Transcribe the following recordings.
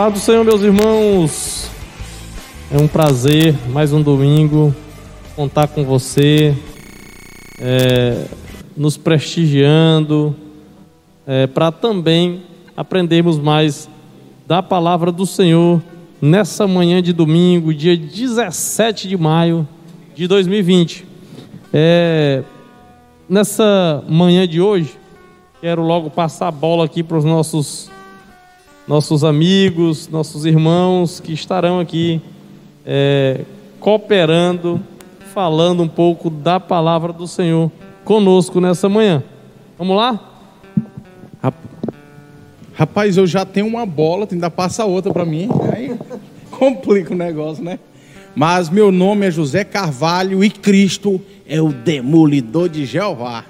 Paz do Senhor, meus irmãos. É um prazer, mais um domingo, contar com você, é, nos prestigiando, é, para também aprendermos mais da palavra do Senhor nessa manhã de domingo, dia 17 de maio de 2020. É, nessa manhã de hoje, quero logo passar a bola aqui para os nossos nossos amigos, nossos irmãos que estarão aqui é, cooperando, falando um pouco da palavra do Senhor conosco nessa manhã. Vamos lá? Rapaz, eu já tenho uma bola, tem que passar outra para mim, aí complica o negócio, né? Mas meu nome é José Carvalho e Cristo é o demolidor de Jeová.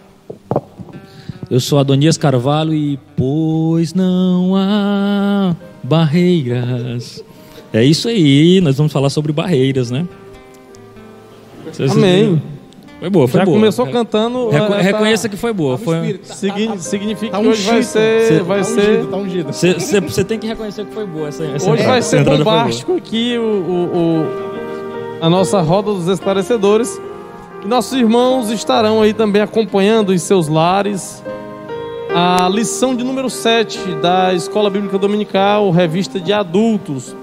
Eu sou Adonias Carvalho e pois não há barreiras. É isso aí, nós vamos falar sobre barreiras, né? Vocês Amém. Foi boa, foi Já boa. começou cantando. Reco essa... Reconheça que foi boa. Foi... Tá, Segui... tá, significa tá que hoje vai ser. vai tá ser... Ungido, tá. Você tem que reconhecer que foi boa essa, essa Hoje vai ser bombástico aqui o, o, o, a nossa roda dos esclarecedores. E nossos irmãos estarão aí também acompanhando em seus lares a lição de número 7 da Escola Bíblica Dominical, revista de adultos.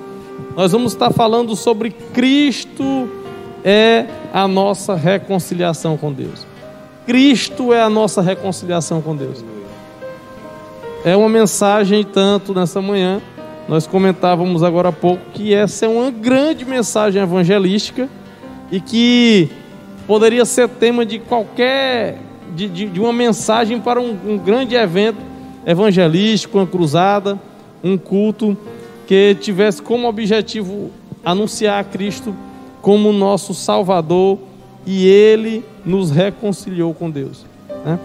Nós vamos estar falando sobre Cristo é a nossa reconciliação com Deus. Cristo é a nossa reconciliação com Deus. É uma mensagem tanto nessa manhã, nós comentávamos agora há pouco que essa é uma grande mensagem evangelística e que poderia ser tema de qualquer de, de, de uma mensagem para um, um grande evento evangelístico, uma cruzada, um culto que tivesse como objetivo anunciar a Cristo como nosso Salvador e Ele nos reconciliou com Deus. Né?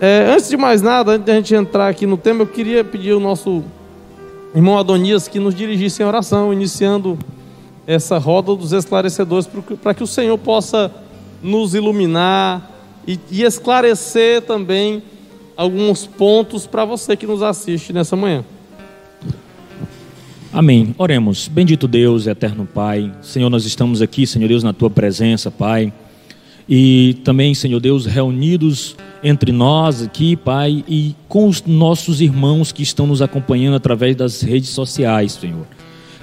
É, antes de mais nada, antes de a gente entrar aqui no tema, eu queria pedir ao nosso irmão Adonias que nos dirigisse em oração, iniciando essa roda dos esclarecedores, para que o Senhor possa nos iluminar, e, e esclarecer também alguns pontos para você que nos assiste nessa manhã. Amém. Oremos. Bendito Deus, eterno Pai. Senhor, nós estamos aqui, Senhor Deus, na tua presença, Pai. E também, Senhor Deus, reunidos entre nós aqui, Pai, e com os nossos irmãos que estão nos acompanhando através das redes sociais, Senhor.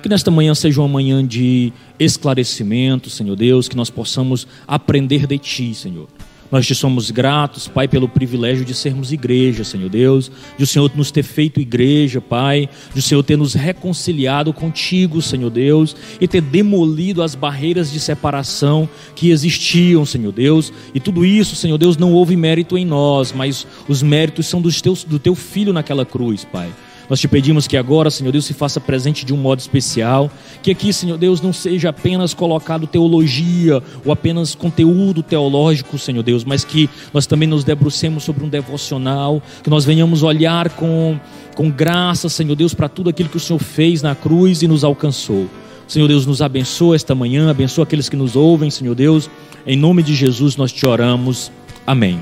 Que nesta manhã seja uma manhã de esclarecimento, Senhor Deus, que nós possamos aprender de Ti, Senhor. Nós te somos gratos, Pai, pelo privilégio de sermos igreja, Senhor Deus, de o Senhor nos ter feito igreja, Pai, de o Senhor ter nos reconciliado contigo, Senhor Deus, e ter demolido as barreiras de separação que existiam, Senhor Deus. E tudo isso, Senhor Deus, não houve mérito em nós, mas os méritos são dos teus, do teu filho naquela cruz, Pai. Nós te pedimos que agora, Senhor Deus, se faça presente de um modo especial. Que aqui, Senhor Deus, não seja apenas colocado teologia ou apenas conteúdo teológico, Senhor Deus, mas que nós também nos debrucemos sobre um devocional, que nós venhamos olhar com, com graça, Senhor Deus, para tudo aquilo que o Senhor fez na cruz e nos alcançou. Senhor Deus, nos abençoa esta manhã, abençoa aqueles que nos ouvem, Senhor Deus. Em nome de Jesus nós te oramos. Amém.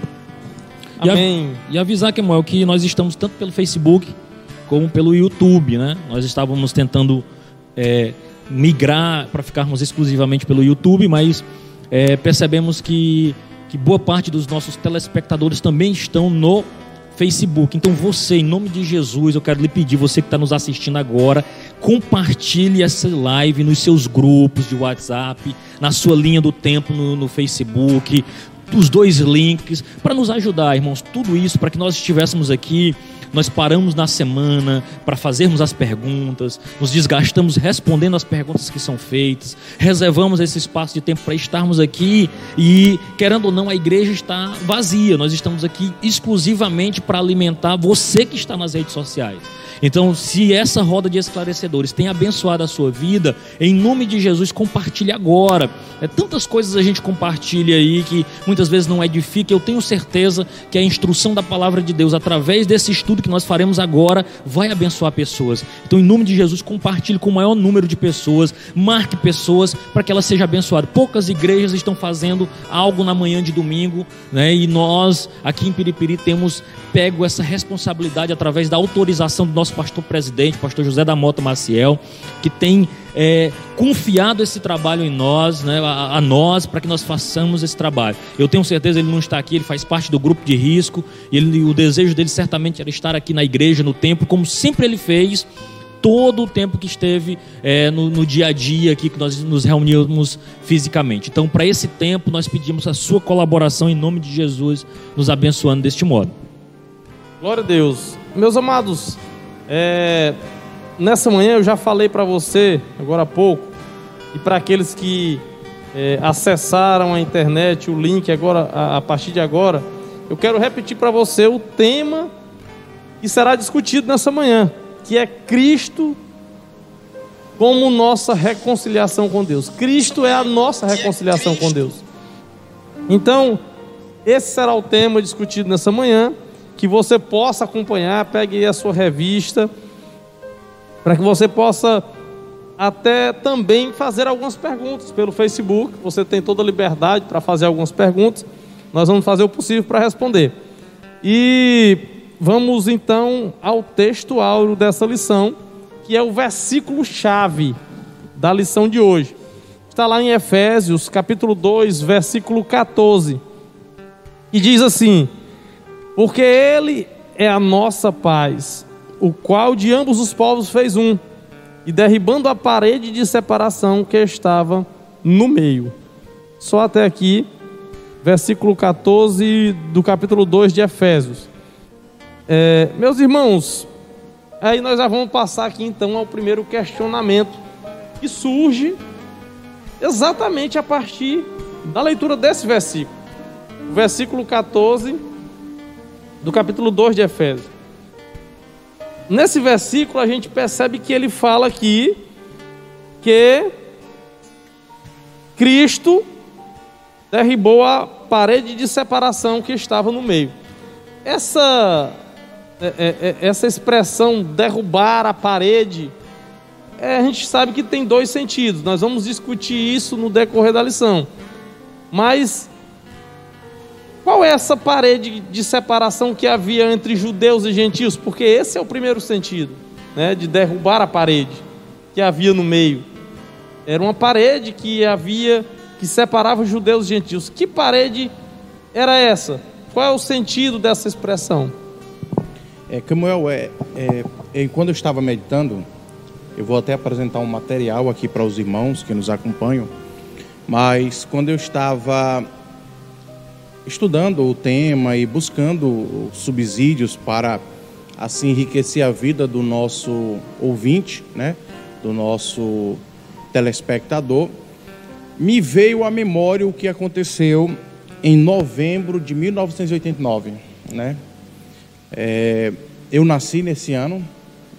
Amém. E, avisar, Kemuel, que nós estamos tanto pelo Facebook como pelo YouTube, né? Nós estávamos tentando é, migrar para ficarmos exclusivamente pelo YouTube, mas é, percebemos que, que boa parte dos nossos telespectadores também estão no Facebook. Então você, em nome de Jesus, eu quero lhe pedir, você que está nos assistindo agora, compartilhe essa live nos seus grupos de WhatsApp, na sua linha do tempo no, no Facebook, os dois links, para nos ajudar, irmãos. Tudo isso para que nós estivéssemos aqui nós paramos na semana para fazermos as perguntas, nos desgastamos respondendo as perguntas que são feitas, reservamos esse espaço de tempo para estarmos aqui e, querendo ou não, a igreja está vazia. Nós estamos aqui exclusivamente para alimentar você que está nas redes sociais. Então, se essa roda de esclarecedores tem abençoado a sua vida, em nome de Jesus, compartilhe agora. É, tantas coisas a gente compartilha aí que muitas vezes não edifica. Eu tenho certeza que a instrução da palavra de Deus, através desse estudo que nós faremos agora vai abençoar pessoas. Então, em nome de Jesus, compartilhe com o maior número de pessoas, marque pessoas para que elas sejam abençoadas. Poucas igrejas estão fazendo algo na manhã de domingo, né? E nós aqui em Piripiri temos pego essa responsabilidade através da autorização do nosso pastor presidente, pastor José da Mota Maciel, que tem é, confiado esse trabalho em nós, né, a, a nós, para que nós façamos esse trabalho. Eu tenho certeza ele não está aqui, ele faz parte do grupo de risco, ele, o desejo dele certamente era estar aqui na igreja, no templo, como sempre ele fez todo o tempo que esteve é, no, no, dia a dia aqui, que nós nos reunimos fisicamente. Então, para esse tempo, nós pedimos a sua colaboração em nome de Jesus, nos abençoando deste modo. Glória a Deus. Meus amados, é, nessa manhã eu já falei para você, agora há pouco, e para aqueles que é, acessaram a internet, o link agora, a, a partir de agora, eu quero repetir para você o tema que será discutido nessa manhã, que é Cristo como nossa reconciliação com Deus. Cristo é a nossa reconciliação com Deus. Então, esse será o tema discutido nessa manhã que você possa acompanhar, pegue aí a sua revista, para que você possa até também fazer algumas perguntas pelo Facebook. Você tem toda a liberdade para fazer algumas perguntas. Nós vamos fazer o possível para responder. E vamos então ao texto áureo dessa lição, que é o versículo chave da lição de hoje. Está lá em Efésios, capítulo 2, versículo 14. E diz assim: porque Ele é a nossa paz, o qual de ambos os povos fez um, e derribando a parede de separação que estava no meio. Só até aqui, versículo 14 do capítulo 2 de Efésios. É, meus irmãos, aí nós já vamos passar aqui então ao primeiro questionamento que surge exatamente a partir da leitura desse versículo. Versículo 14 do capítulo 2 de Efésios. Nesse versículo a gente percebe que ele fala aqui que Cristo derribou a parede de separação que estava no meio. Essa, é, é, é, essa expressão derrubar a parede, a gente sabe que tem dois sentidos. Nós vamos discutir isso no decorrer da lição. Mas qual é essa parede de separação que havia entre judeus e gentios? Porque esse é o primeiro sentido, né, de derrubar a parede que havia no meio. Era uma parede que havia que separava judeus e gentios. Que parede era essa? Qual é o sentido dessa expressão? É, Samuel, é, é, é, quando eu estava meditando, eu vou até apresentar um material aqui para os irmãos que nos acompanham, mas quando eu estava estudando o tema e buscando subsídios para assim enriquecer a vida do nosso ouvinte, né, do nosso telespectador, me veio à memória o que aconteceu em novembro de 1989, né? É, eu nasci nesse ano,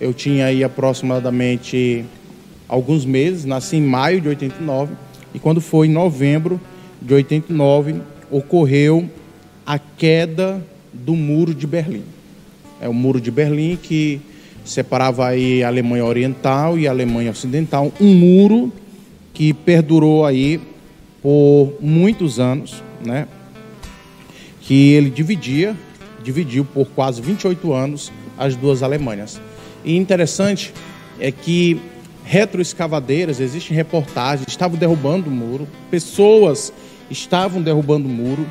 eu tinha aí aproximadamente alguns meses, nasci em maio de 89 e quando foi em novembro de 89 ocorreu a queda do muro de Berlim. É o muro de Berlim que separava aí a Alemanha Oriental e a Alemanha Ocidental, um muro que perdurou aí por muitos anos, né? Que ele dividia, dividiu por quase 28 anos as duas Alemanhas. E interessante é que retroescavadeiras, existem reportagens, estavam derrubando o muro, pessoas estavam derrubando o muro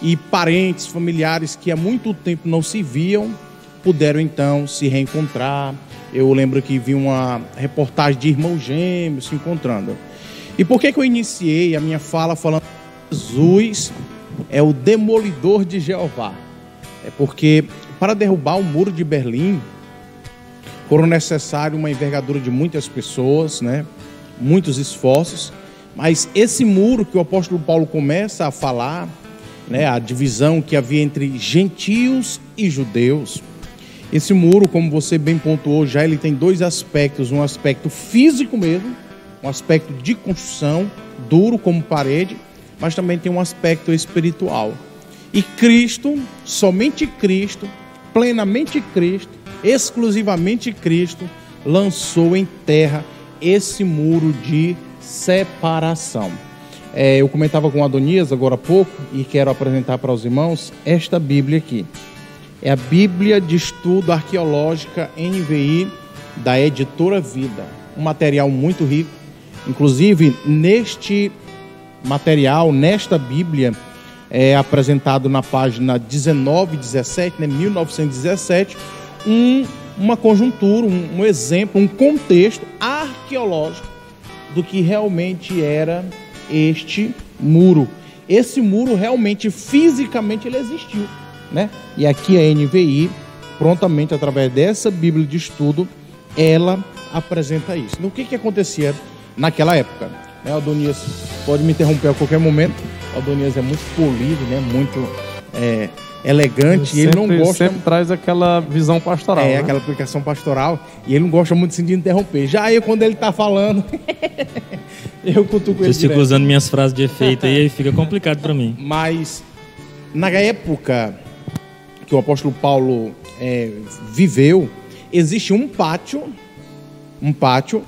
e parentes, familiares que há muito tempo não se viam puderam então se reencontrar. Eu lembro que vi uma reportagem de irmãos gêmeos se encontrando. E por que, que eu iniciei a minha fala falando que Jesus é o demolidor de Jeová? É porque para derrubar o muro de Berlim foram necessários uma envergadura de muitas pessoas, né? muitos esforços. Mas esse muro que o apóstolo Paulo começa a falar, né, a divisão que havia entre gentios e judeus, esse muro, como você bem pontuou já, ele tem dois aspectos: um aspecto físico mesmo, um aspecto de construção, duro como parede, mas também tem um aspecto espiritual. E Cristo, somente Cristo, plenamente Cristo, exclusivamente Cristo, lançou em terra esse muro de separação. É, eu comentava com Adonias agora há pouco e quero apresentar para os irmãos esta Bíblia aqui. É a Bíblia de Estudo Arqueológica NVI da editora Vida. Um material muito rico. Inclusive, neste material, nesta Bíblia, é apresentado na página 19, 17, né, 1917, um, uma conjuntura, um, um exemplo, um contexto arqueológico do que realmente era este muro. Esse muro realmente, fisicamente, ele existiu. Né? E aqui a NVI, prontamente, através dessa Bíblia de estudo, ela apresenta isso. No que, que acontecia naquela época? Né, Adonias pode me interromper a qualquer momento. Adonias é muito polido, né? muito é, elegante. Ele, e ele não gosta. sempre traz aquela visão pastoral. É, né? aquela aplicação pastoral. E ele não gosta muito assim, de interromper. Já eu, quando ele está falando, eu cutuco ele. Eu fico usando minhas frases de efeito aí, fica complicado para mim. Mas, na época que o apóstolo Paulo é, viveu, existe um pátio, um pátio,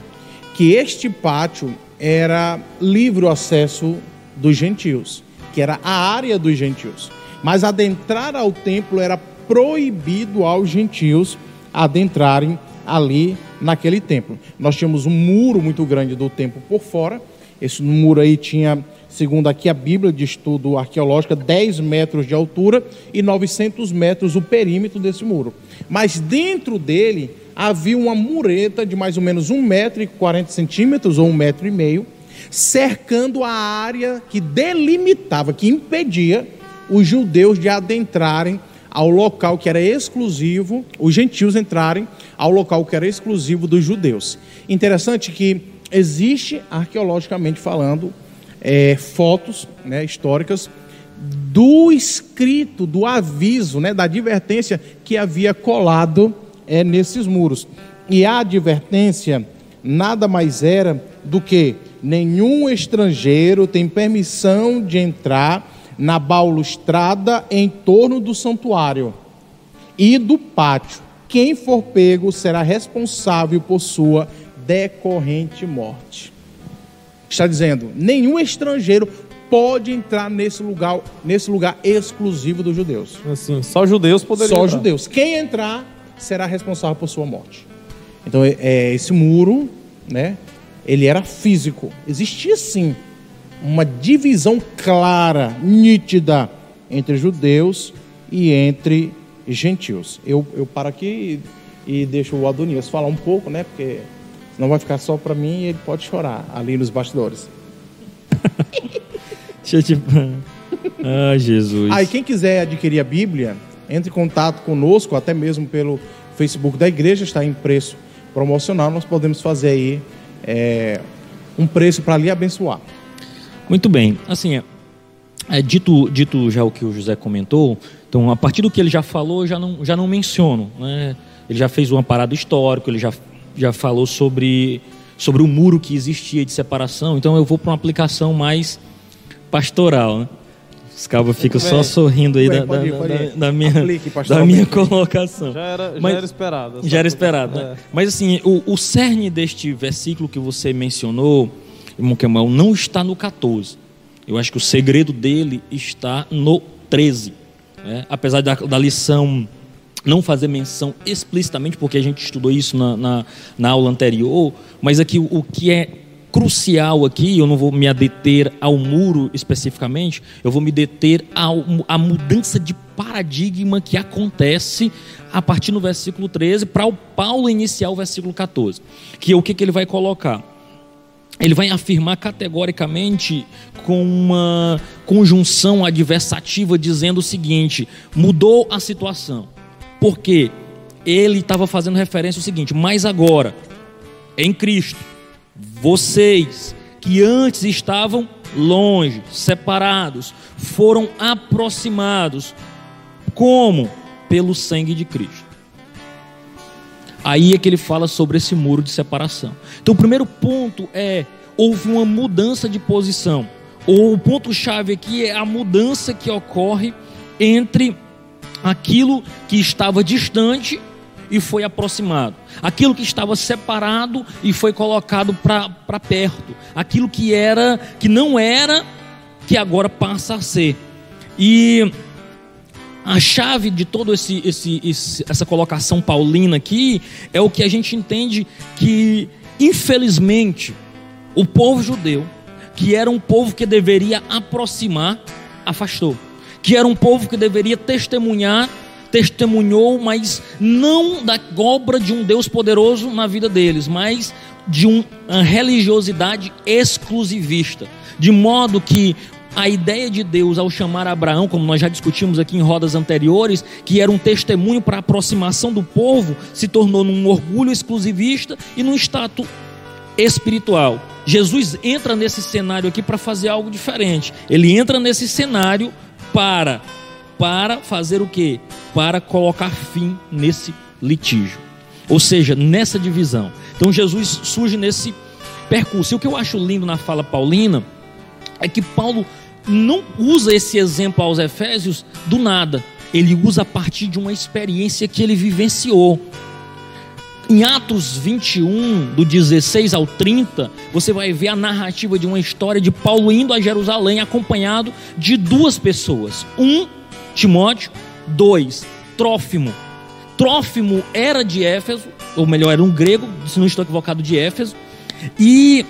que este pátio era livre o acesso dos gentios, que era a área dos gentios. Mas adentrar ao templo era proibido aos gentios adentrarem ali naquele templo. Nós tínhamos um muro muito grande do templo por fora. Esse muro aí tinha, segundo aqui a Bíblia de estudo arqueológico, 10 metros de altura e 900 metros o perímetro desse muro. Mas dentro dele havia uma mureta de mais ou menos 1,40m ou 1,5m, cercando a área que delimitava, que impedia os judeus de adentrarem ao local que era exclusivo, os gentios entrarem ao local que era exclusivo dos judeus. Interessante que existe, arqueologicamente falando, é, fotos né, históricas do escrito, do aviso, né, da advertência que havia colado é, nesses muros. E a advertência nada mais era do que nenhum estrangeiro tem permissão de entrar na balustrada em torno do santuário e do pátio. Quem for pego será responsável por sua decorrente morte. Está dizendo, nenhum estrangeiro pode entrar nesse lugar, nesse lugar exclusivo dos judeus. Assim, só judeus poderiam Só entrar. judeus. Quem entrar será responsável por sua morte. Então, é, é, esse muro, né, ele era físico. Existia sim uma divisão clara, nítida entre judeus e entre gentios. Eu, eu paro aqui e, e deixo o Adonias falar um pouco, né, porque não vai ficar só para mim e ele pode chorar ali nos bastidores. Deixa eu te. Ah, Jesus. Aí, quem quiser adquirir a Bíblia, entre em contato conosco, até mesmo pelo Facebook da igreja, está em preço promocional. Nós podemos fazer aí é, um preço para lhe abençoar. Muito bem. Assim, é, é, dito, dito já o que o José comentou, então a partir do que ele já falou, já não, já não menciono. Né? Ele já fez um parado histórico, ele já, já falou sobre, sobre o muro que existia de separação, então eu vou para uma aplicação mais pastoral. Né? Os cabos ficam só sorrindo aí Bem, da, pode ir, da- pode da- ir. da minha, Aplique, da minha colocação. Já era, já Mas- era esperado. Já era esperado, né? É. Mas assim, o, o cerne deste versículo que você mencionou, irmão Kemal, não está no 14. Eu acho que o segredo dele está no 13. né? Apesar da, da lição não fazer menção explicitamente, porque a gente estudou isso na, na, na aula anterior, mas aqui o, o que é crucial aqui, eu não vou me adeter ao muro especificamente, eu vou me deter à mudança de paradigma que acontece a partir do versículo 13 para o Paulo iniciar o versículo 14. Que é o que, que ele vai colocar? Ele vai afirmar categoricamente com uma conjunção adversativa dizendo o seguinte: mudou a situação. Porque ele estava fazendo referência ao seguinte: mas agora, em Cristo, vocês que antes estavam longe, separados, foram aproximados. Como? Pelo sangue de Cristo. Aí é que ele fala sobre esse muro de separação. Então, o primeiro ponto é: houve uma mudança de posição. O ponto-chave aqui é a mudança que ocorre entre aquilo que estava distante e foi aproximado, aquilo que estava separado e foi colocado para perto, aquilo que era, que não era, que agora passa a ser. E a chave de todo esse, esse, esse, essa colocação paulina aqui é o que a gente entende que, infelizmente, o povo judeu, que era um povo que deveria aproximar, afastou. Que era um povo que deveria testemunhar, testemunhou, mas não da obra de um Deus poderoso na vida deles, mas de uma religiosidade exclusivista. De modo que a ideia de Deus ao chamar Abraão, como nós já discutimos aqui em rodas anteriores, que era um testemunho para a aproximação do povo, se tornou num orgulho exclusivista e num status espiritual. Jesus entra nesse cenário aqui para fazer algo diferente. Ele entra nesse cenário para para fazer o quê? Para colocar fim nesse litígio. Ou seja, nessa divisão. Então Jesus surge nesse percurso. E o que eu acho lindo na fala paulina é que Paulo não usa esse exemplo aos Efésios do nada. Ele usa a partir de uma experiência que ele vivenciou. Em Atos 21, do 16 ao 30, você vai ver a narrativa de uma história de Paulo indo a Jerusalém acompanhado de duas pessoas. Um, Timóteo, dois, Trófimo. Trófimo era de Éfeso, ou melhor, era um grego, se não estou equivocado, de Éfeso. E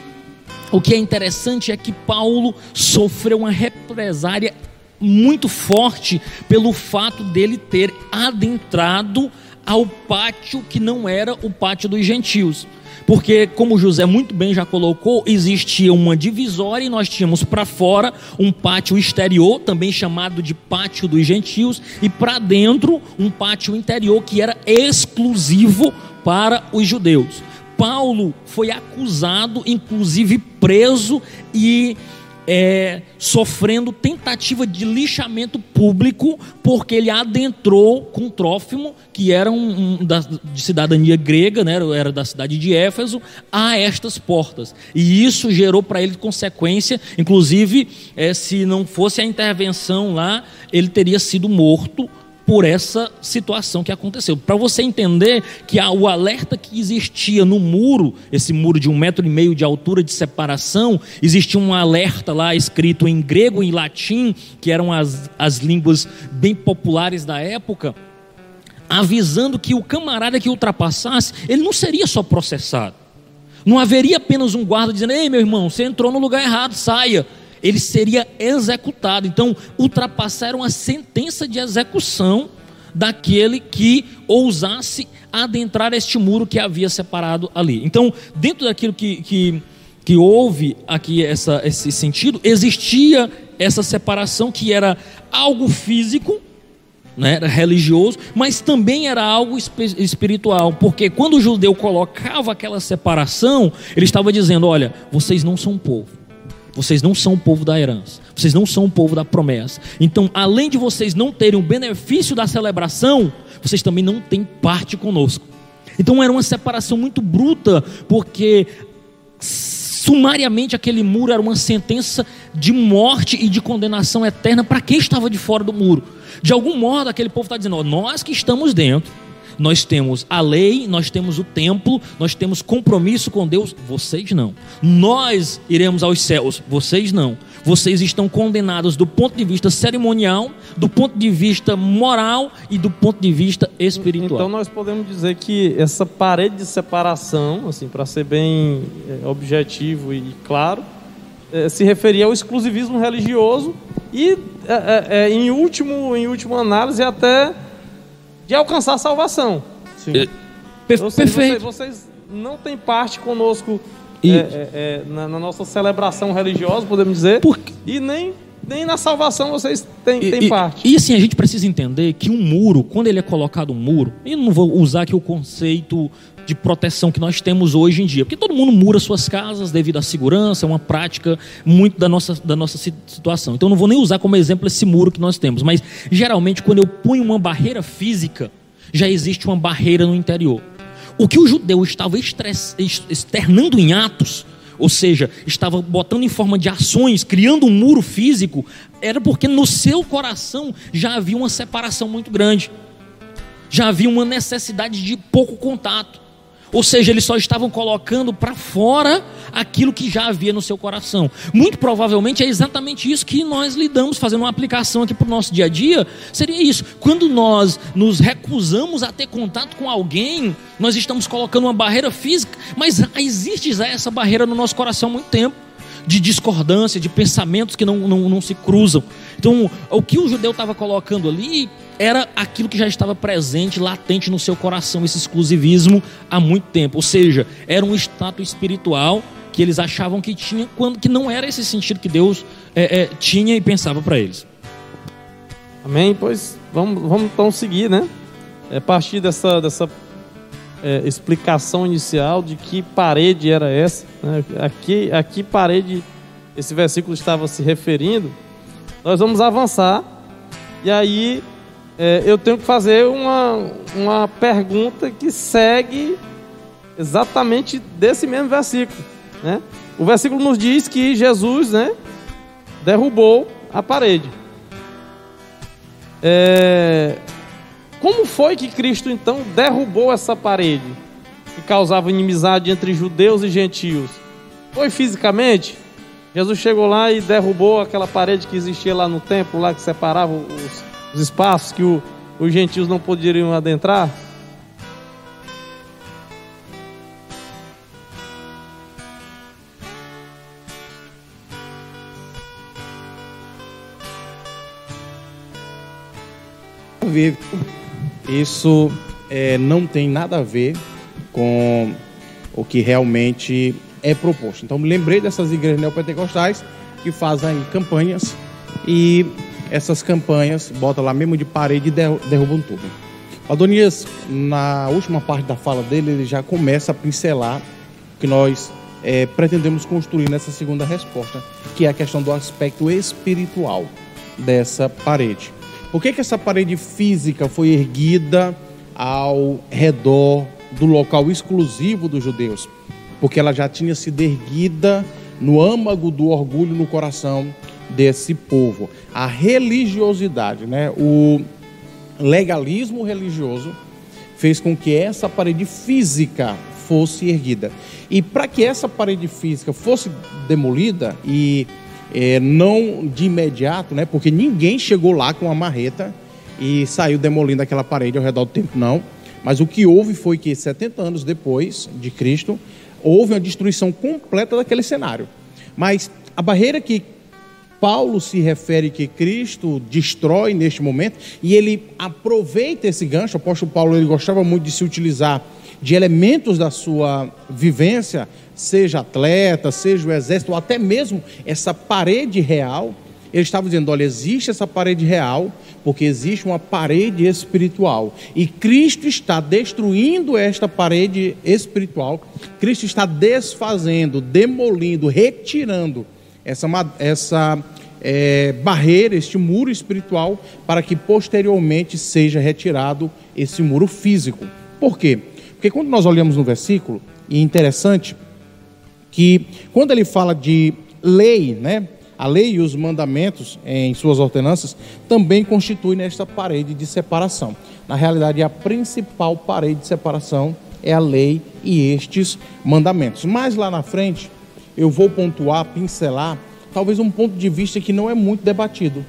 o que é interessante é que Paulo sofreu uma represária muito forte pelo fato dele ter adentrado ao pátio que não era o pátio dos gentios. Porque, como José muito bem já colocou, existia uma divisória e nós tínhamos para fora um pátio exterior, também chamado de pátio dos gentios, e para dentro um pátio interior que era exclusivo para os judeus. Paulo foi acusado, inclusive preso e é, sofrendo tentativa de lixamento público, porque ele adentrou com Trófimo, que era um, um da, de cidadania grega, né, era da cidade de Éfeso, a estas portas. E isso gerou para ele consequência, inclusive, é, se não fosse a intervenção lá, ele teria sido morto por essa situação que aconteceu. Para você entender que o alerta que existia no muro, esse muro de um metro e meio de altura de separação, existia um alerta lá escrito em grego e latim, que eram as, as línguas bem populares da época, avisando que o camarada que ultrapassasse, ele não seria só processado. Não haveria apenas um guarda dizendo: Ei, meu irmão, você entrou no lugar errado, saia ele seria executado. Então, ultrapassaram a sentença de execução daquele que ousasse adentrar este muro que havia separado ali. Então, dentro daquilo que, que, que houve aqui essa, esse sentido, existia essa separação que era algo físico, né, era religioso, mas também era algo espiritual, porque quando o judeu colocava aquela separação, ele estava dizendo: olha, vocês não são povo vocês não são o povo da herança. Vocês não são o povo da promessa. Então, além de vocês não terem o benefício da celebração, vocês também não têm parte conosco. Então, era uma separação muito bruta, porque sumariamente aquele muro era uma sentença de morte e de condenação eterna para quem estava de fora do muro. De algum modo, aquele povo está dizendo: nós que estamos dentro nós temos a lei, nós temos o templo, nós temos compromisso com Deus, vocês não. Nós iremos aos céus, vocês não. Vocês estão condenados do ponto de vista cerimonial, do ponto de vista moral e do ponto de vista espiritual. Então nós podemos dizer que essa parede de separação, assim, para ser bem é, objetivo e claro, é, se referia ao exclusivismo religioso e, é, em último, em última análise, até de alcançar a salvação. Sim. É, per seja, perfeito. Vocês, vocês, não têm parte conosco é, é, é, na, na, nossa celebração religiosa, podemos dizer, Por... e nem, nem na salvação vocês têm, e, têm parte. E, e assim, a gente precisa entender que um muro, quando ele é colocado um muro, e não vou usar aqui o conceito de proteção que nós temos hoje em dia. Porque todo mundo mura suas casas devido à segurança, é uma prática muito da nossa, da nossa situação. Então não vou nem usar como exemplo esse muro que nós temos, mas geralmente quando eu ponho uma barreira física, já existe uma barreira no interior. O que o judeu estava externando em Atos ou seja, estava botando em forma de ações, criando um muro físico, era porque no seu coração já havia uma separação muito grande, já havia uma necessidade de pouco contato. Ou seja, eles só estavam colocando para fora aquilo que já havia no seu coração. Muito provavelmente é exatamente isso que nós lidamos, fazendo uma aplicação aqui para o nosso dia a dia. Seria isso. Quando nós nos recusamos a ter contato com alguém, nós estamos colocando uma barreira física, mas existe essa barreira no nosso coração há muito tempo de discordância, de pensamentos que não, não, não se cruzam. Então, o que o judeu estava colocando ali era aquilo que já estava presente, latente no seu coração, esse exclusivismo há muito tempo. Ou seja, era um status espiritual que eles achavam que tinha, quando que não era esse sentido que Deus é, é, tinha e pensava para eles. Amém? Pois vamos, vamos então seguir, né? É a partir dessa, dessa é, explicação inicial de que parede era essa, né? aqui, aqui parede esse versículo estava se referindo, nós vamos avançar e aí é, eu tenho que fazer uma, uma pergunta que segue exatamente desse mesmo versículo. Né? O versículo nos diz que Jesus né, derrubou a parede. É, como foi que Cristo então derrubou essa parede que causava inimizade entre judeus e gentios? Foi fisicamente? Jesus chegou lá e derrubou aquela parede que existia lá no templo, lá que separava os, os espaços que o, os gentios não poderiam adentrar? Isso é, não tem nada a ver com o que realmente é proposto. Então, me lembrei dessas igrejas neopentecostais que fazem campanhas e essas campanhas, bota lá mesmo de parede e derrubam tudo. Adonias, na última parte da fala dele, ele já começa a pincelar o que nós é, pretendemos construir nessa segunda resposta, que é a questão do aspecto espiritual dessa parede. Por que, que essa parede física foi erguida ao redor do local exclusivo dos judeus? Porque ela já tinha sido erguida no âmago do orgulho no coração desse povo. A religiosidade, né? o legalismo religioso fez com que essa parede física fosse erguida. E para que essa parede física fosse demolida e é, não de imediato, né? Porque ninguém chegou lá com uma marreta e saiu demolindo aquela parede ao redor do tempo, não. Mas o que houve foi que 70 anos depois de Cristo, houve uma destruição completa daquele cenário. Mas a barreira que Paulo se refere que Cristo destrói neste momento e ele aproveita esse gancho. O apóstolo Paulo ele gostava muito de se utilizar de elementos da sua vivência, seja atleta, seja o exército, ou até mesmo essa parede real. Ele estava dizendo: olha, existe essa parede real, porque existe uma parede espiritual. E Cristo está destruindo esta parede espiritual, Cristo está desfazendo, demolindo, retirando essa, essa é, barreira, este muro espiritual, para que posteriormente seja retirado esse muro físico. Por quê? Porque quando nós olhamos no versículo, e é interessante que quando ele fala de lei, né? A lei e os mandamentos em suas ordenanças também constituem nesta parede de separação. Na realidade, a principal parede de separação é a lei e estes mandamentos. Mas lá na frente, eu vou pontuar, pincelar, talvez um ponto de vista que não é muito debatido.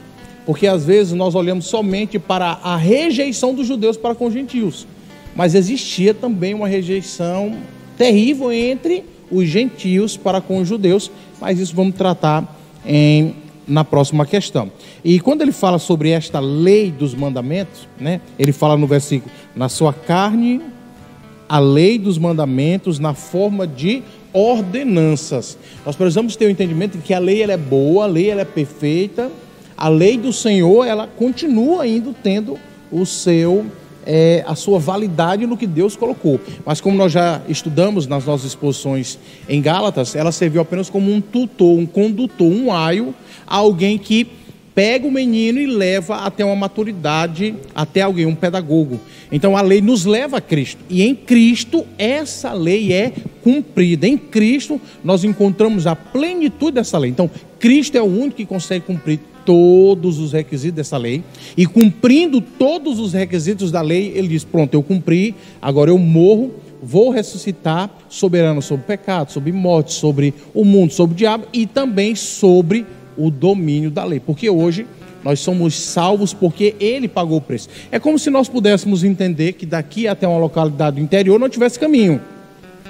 Porque às vezes nós olhamos somente para a rejeição dos judeus para com os gentios. Mas existia também uma rejeição terrível entre os gentios para com os judeus, mas isso vamos tratar em, na próxima questão. E quando ele fala sobre esta lei dos mandamentos, né, ele fala no versículo: na sua carne a lei dos mandamentos na forma de ordenanças. Nós precisamos ter o um entendimento de que a lei ela é boa, a lei ela é perfeita, a lei do Senhor ela continua ainda tendo o seu é, a sua validade no que Deus colocou. Mas como nós já estudamos nas nossas exposições em Gálatas, ela serviu apenas como um tutor, um condutor, um aio, alguém que pega o menino e leva até uma maturidade, até alguém, um pedagogo. Então a lei nos leva a Cristo. E em Cristo essa lei é cumprida. Em Cristo nós encontramos a plenitude dessa lei. Então Cristo é o único que consegue cumprir todos os requisitos dessa lei. E cumprindo todos os requisitos da lei, ele diz: Pronto, eu cumpri, agora eu morro, vou ressuscitar, soberano sobre o pecado, sobre morte, sobre o mundo, sobre o diabo e também sobre o domínio da lei. Porque hoje nós somos salvos porque ele pagou o preço. É como se nós pudéssemos entender que daqui até uma localidade do interior não tivesse caminho.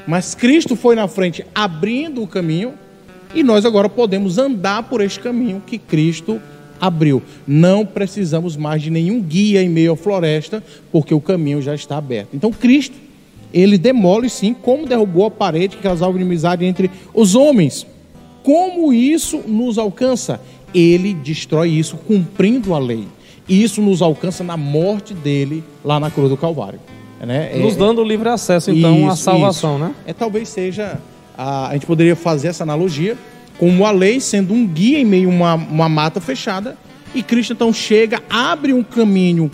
Mas Cristo foi na frente abrindo o caminho e nós agora podemos andar por este caminho que Cristo abriu. Não precisamos mais de nenhum guia em meio à floresta, porque o caminho já está aberto. Então Cristo, ele demole sim, como derrubou a parede que causava inimizade entre os homens. Como isso nos alcança? Ele destrói isso cumprindo a lei. E isso nos alcança na morte dele lá na cruz do Calvário. Né? Nos é, dando livre acesso, então, isso, à salvação, isso. né? É, talvez seja, a, gente poderia fazer essa analogia, como a lei sendo um guia em meio a uma, uma mata fechada, e Cristo então chega, abre um caminho,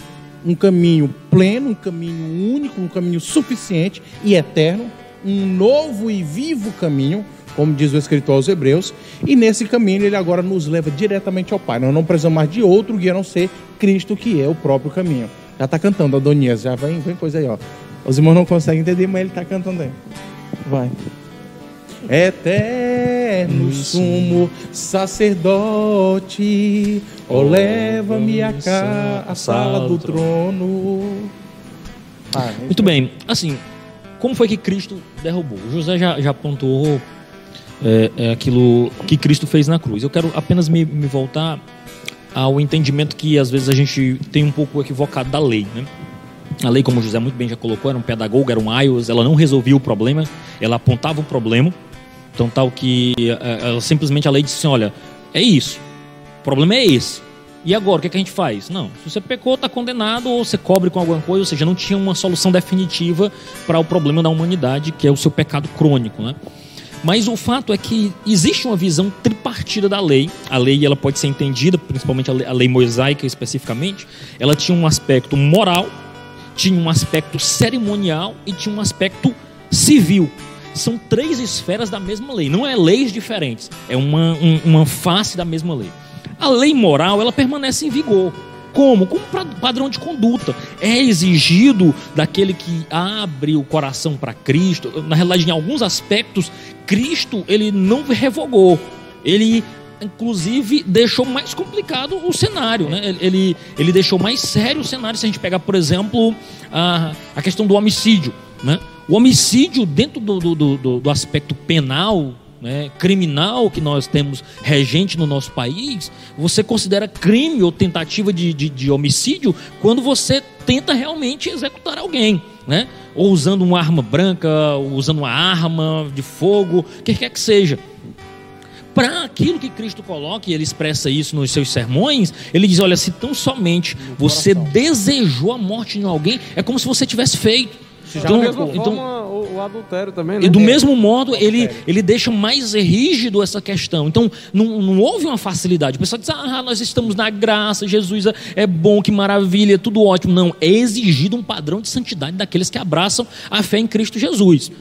um caminho pleno, um caminho único, um caminho suficiente e eterno, um novo e vivo caminho, como diz o escritor aos Hebreus, e nesse caminho ele agora nos leva diretamente ao Pai. Nós não precisamos mais de outro guia a não ser Cristo, que é o próprio caminho. Já está cantando, Adonias, já vem, vem coisa aí, ó. Os irmãos não conseguem entender, mas ele está cantando aí. Vai. Eterno sumo sacerdote, oh, leva-me a cá, a sala do trono. Ah, Muito bem, assim, como foi que Cristo derrubou? O José já, já pontuou é, é aquilo que Cristo fez na cruz. Eu quero apenas me, me voltar ao entendimento que às vezes a gente tem um pouco equivocado da lei, né? A lei, como o José muito bem já colocou, era um pedagogo, era um aios, ela não resolvia o problema, ela apontava o problema. Então, tal que é, ela, simplesmente a lei disse assim: olha, é isso, o problema é esse. E agora, o que, é que a gente faz? Não, se você pecou, está condenado, ou você cobre com alguma coisa, ou seja, não tinha uma solução definitiva para o problema da humanidade, que é o seu pecado crônico, né? Mas o fato é que existe uma visão tripartida da lei. A lei ela pode ser entendida, principalmente a lei, a lei mosaica especificamente, ela tinha um aspecto moral, tinha um aspecto cerimonial e tinha um aspecto civil. São três esferas da mesma lei, não é leis diferentes, é uma, um, uma face da mesma lei. A lei moral ela permanece em vigor. Como? Como padrão de conduta. É exigido daquele que abre o coração para Cristo. Na realidade, em alguns aspectos, Cristo ele não revogou. Ele inclusive deixou mais complicado o cenário, né? Ele, ele deixou mais sério o cenário se a gente pegar, por exemplo, a, a questão do homicídio, né? O homicídio dentro do, do, do, do aspecto penal né, criminal que nós temos regente no nosso país, você considera crime ou tentativa de, de, de homicídio quando você tenta realmente executar alguém. Né? Ou usando uma arma branca, ou usando uma arma de fogo, o que quer que seja. Para aquilo que Cristo coloca, e ele expressa isso nos seus sermões, ele diz: olha, se tão somente você desejou a morte de alguém, é como se você tivesse feito. Então, então o, o, adultério também, né? E do mesmo modo, ele, ele deixa mais rígido essa questão. Então, não, não houve uma facilidade. O pessoal diz, ah, nós estamos na graça, Jesus é, é bom, que maravilha, tudo ótimo. Não, é exigido um padrão de santidade daqueles que abraçam a fé em Cristo Jesus.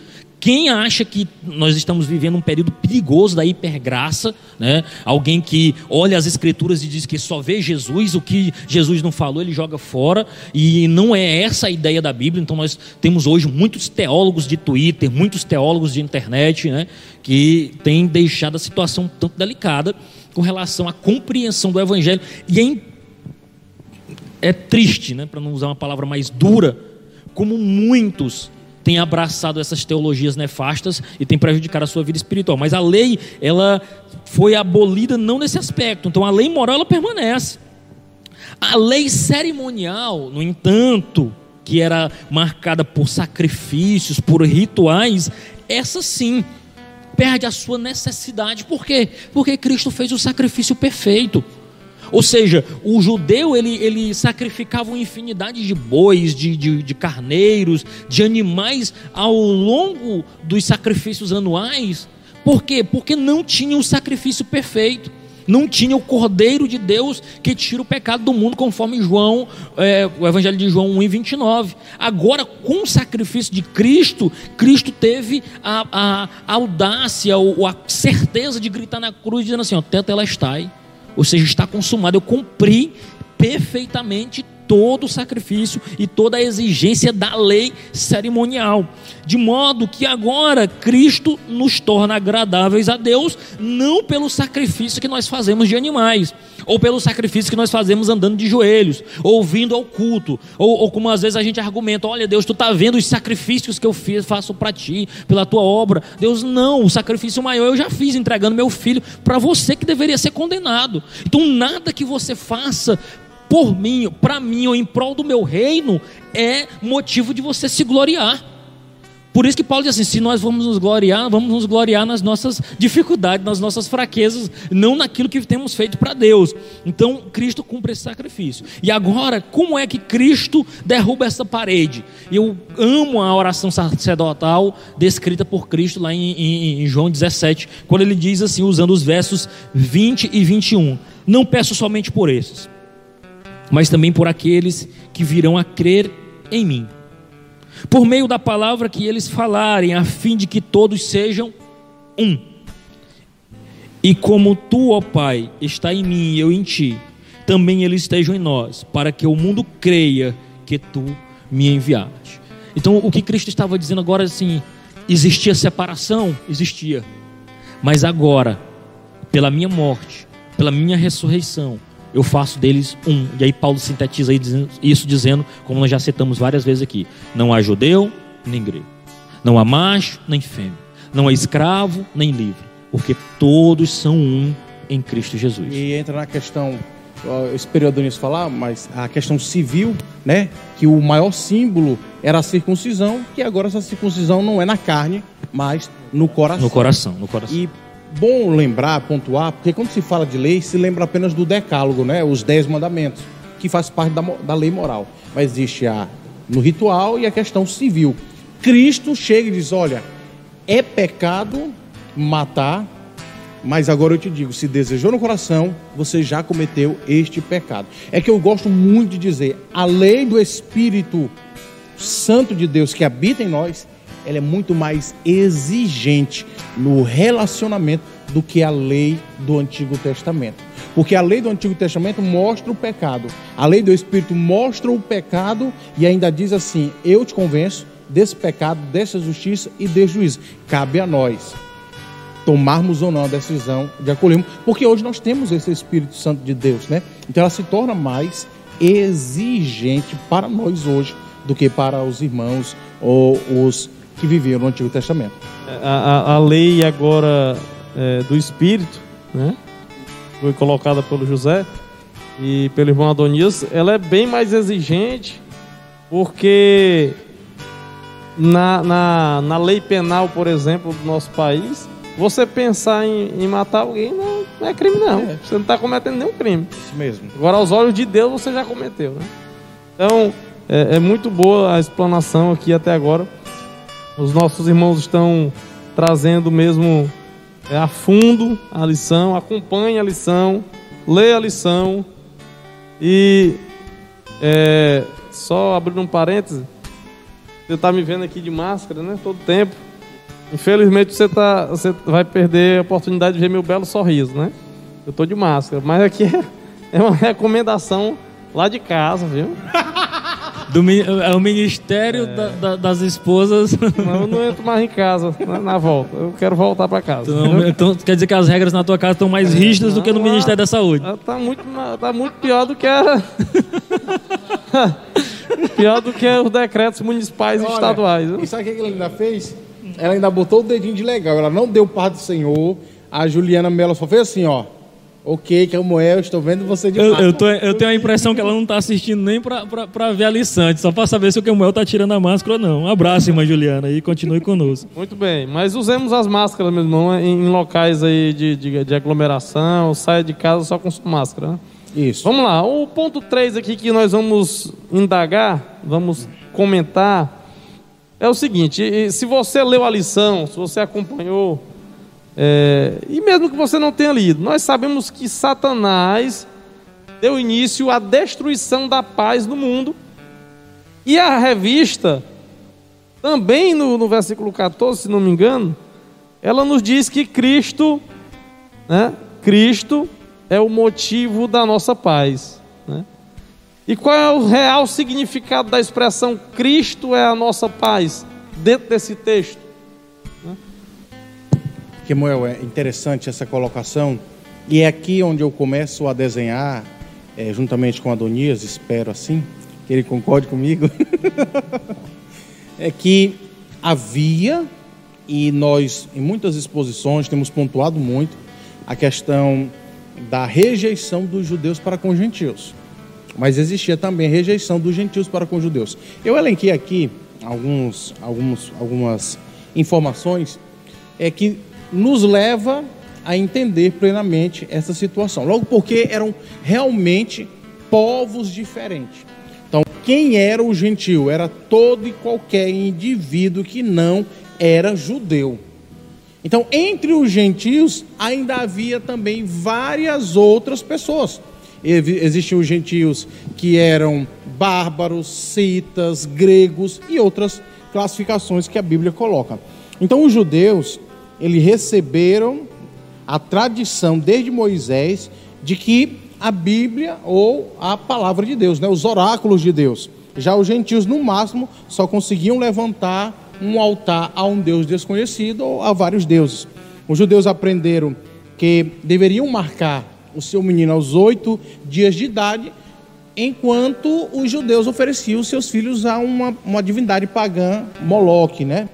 Quem acha que nós estamos vivendo um período perigoso da hipergraça, né? alguém que olha as escrituras e diz que só vê Jesus, o que Jesus não falou ele joga fora, e não é essa a ideia da Bíblia. Então nós temos hoje muitos teólogos de Twitter, muitos teólogos de internet, né? que têm deixado a situação tanto delicada com relação à compreensão do Evangelho. E é, é triste, né? para não usar uma palavra mais dura, como muitos tem abraçado essas teologias nefastas e tem prejudicado a sua vida espiritual. Mas a lei, ela foi abolida não nesse aspecto. Então a lei moral ela permanece. A lei cerimonial, no entanto, que era marcada por sacrifícios, por rituais, essa sim perde a sua necessidade. Por quê? Porque Cristo fez o sacrifício perfeito. Ou seja, o judeu ele, ele sacrificava uma infinidade de bois, de, de, de carneiros, de animais ao longo dos sacrifícios anuais. Por quê? Porque não tinha um sacrifício perfeito. Não tinha o Cordeiro de Deus que tira o pecado do mundo, conforme João, é, o Evangelho de João 1 e 29. Agora, com o sacrifício de Cristo, Cristo teve a, a, audácia, a, a certeza de gritar na cruz, dizendo assim: ó, ela está, ou seja, está consumado. Eu cumpri perfeitamente todo o sacrifício e toda a exigência da lei cerimonial. De modo que agora Cristo nos torna agradáveis a Deus, não pelo sacrifício que nós fazemos de animais, ou pelo sacrifício que nós fazemos andando de joelhos, ou vindo ao culto, ou, ou como às vezes a gente argumenta: olha, Deus, tu está vendo os sacrifícios que eu faço para ti, pela tua obra. Deus, não, o sacrifício maior eu já fiz, entregando meu filho para você que deveria ser condenado. Então, nada que você faça por mim, para mim ou em prol do meu reino, é motivo de você se gloriar. Por isso que Paulo diz assim: se nós vamos nos gloriar, vamos nos gloriar nas nossas dificuldades, nas nossas fraquezas, não naquilo que temos feito para Deus. Então, Cristo cumpre esse sacrifício. E agora, como é que Cristo derruba essa parede? Eu amo a oração sacerdotal descrita por Cristo lá em, em, em João 17, quando ele diz assim, usando os versos 20 e 21. Não peço somente por esses mas também por aqueles que virão a crer em mim. Por meio da palavra que eles falarem, a fim de que todos sejam um. E como tu, ó Pai, está em mim e eu em ti, também eles estejam em nós, para que o mundo creia que tu me enviaste. Então, o que Cristo estava dizendo agora assim, existia separação, existia. Mas agora, pela minha morte, pela minha ressurreição, eu faço deles um. E aí Paulo sintetiza isso dizendo, como nós já citamos várias vezes aqui: não há judeu nem grego, não há macho nem fêmea, não há escravo nem livre, porque todos são um em Cristo Jesus. E entra na questão, esse período nisso falar, mas a questão civil, né? Que o maior símbolo era a circuncisão, que agora essa circuncisão não é na carne, mas no coração. No coração, no coração. E bom lembrar, pontuar, porque quando se fala de lei, se lembra apenas do decálogo, né? os dez mandamentos, que faz parte da, da lei moral. Mas existe a no ritual e a questão civil. Cristo chega e diz: olha, é pecado matar, mas agora eu te digo: se desejou no coração, você já cometeu este pecado. É que eu gosto muito de dizer: a lei do Espírito Santo de Deus que habita em nós ela é muito mais exigente no relacionamento do que a lei do Antigo Testamento. Porque a lei do Antigo Testamento mostra o pecado, a lei do Espírito mostra o pecado e ainda diz assim: Eu te convenço desse pecado, dessa justiça e desse juízo. Cabe a nós tomarmos ou não a decisão de acolhermos, porque hoje nós temos esse Espírito Santo de Deus, né? Então ela se torna mais exigente para nós hoje do que para os irmãos ou os que viviam no Antigo Testamento. A, a, a lei agora é, do Espírito, né? Foi colocada pelo José e pelo irmão Adonias, ela é bem mais exigente, porque na, na, na lei penal, por exemplo, do nosso país, você pensar em, em matar alguém não, não, é crime, não. É. Você não está cometendo nenhum crime. Isso mesmo. Agora, aos olhos de Deus, você já cometeu, né? Então, é, é muito boa a explanação aqui até agora. Os nossos irmãos estão trazendo mesmo é, a fundo a lição, acompanhe a lição, leia a lição e é, só abrindo um parêntese, você está me vendo aqui de máscara, né? Todo tempo. Infelizmente você, tá, você vai perder a oportunidade de ver meu belo sorriso, né? Eu estou de máscara, mas aqui é, é uma recomendação lá de casa, viu? Do, é o ministério é. Da, da, das esposas. Não, eu não entro mais em casa na, na volta. Eu quero voltar para casa. Então, então, quer dizer que as regras na tua casa estão mais é, rígidas não, do que no Ministério da Saúde. Tá muito, tá muito pior do que a... pior do que os decretos municipais e estaduais. E sabe o que ela ainda fez? Ela ainda botou o dedinho de legal. Ela não deu parte do Senhor. A Juliana Mello só fez assim, ó. Ok, é, eu estou vendo você de eu, eu, tô, eu tenho a impressão que ela não está assistindo nem para ver a lição, só para saber se o Kemuel está tirando a máscara ou não. Um abraço, irmã Juliana, e continue conosco. Muito bem, mas usemos as máscaras, meu irmão, em, locais aí de, de, de, aglomeração, saia de casa só com máscara. Né? Isso. Vamos lá, o ponto 3 aqui que nós vamos indagar, vamos comentar, é o seguinte: se você leu a lição, se você acompanhou, É, e mesmo que você não tenha lido, nós sabemos que Satanás deu início à destruição da paz no mundo. E a revista, também no, no versículo 14, se não me engano, ela nos diz que Cristo, né, Cristo é o motivo da nossa paz. Né? E qual é o real significado da expressão Cristo é a nossa paz dentro desse texto? Kemuel, é interessante essa colocação. E é aqui onde eu começo a desenhar, é, juntamente com Adonias, espero assim, que ele concorde comigo, é que havia, e nós, em muitas exposições, temos pontuado muito, a questão da rejeição dos judeus para com os gentios. Mas existia também rejeição dos gentios para com os judeus. Eu elenquei aqui alguns, alguns, algumas informações é que nos leva a entender plenamente essa situação. Logo porque eram realmente povos diferentes. Então, quem era o gentio? Era todo e qualquer indivíduo que não era judeu. Então, entre os gentios ainda havia também várias outras pessoas. Existiam os gentios que eram bárbaros, citas, gregos e outras classificações que a Bíblia coloca. Então, os judeus, eles receberam a tradição desde Moisés de que a Bíblia ou a palavra de Deus, né, os oráculos de Deus. Já os gentios, no máximo, só conseguiam levantar um altar a um Deus desconhecido ou a vários deuses. Os judeus aprenderam que deveriam marcar o seu menino aos oito dias de idade, enquanto os judeus ofereciam seus filhos a uma, uma divindade pagã, Moloque, né?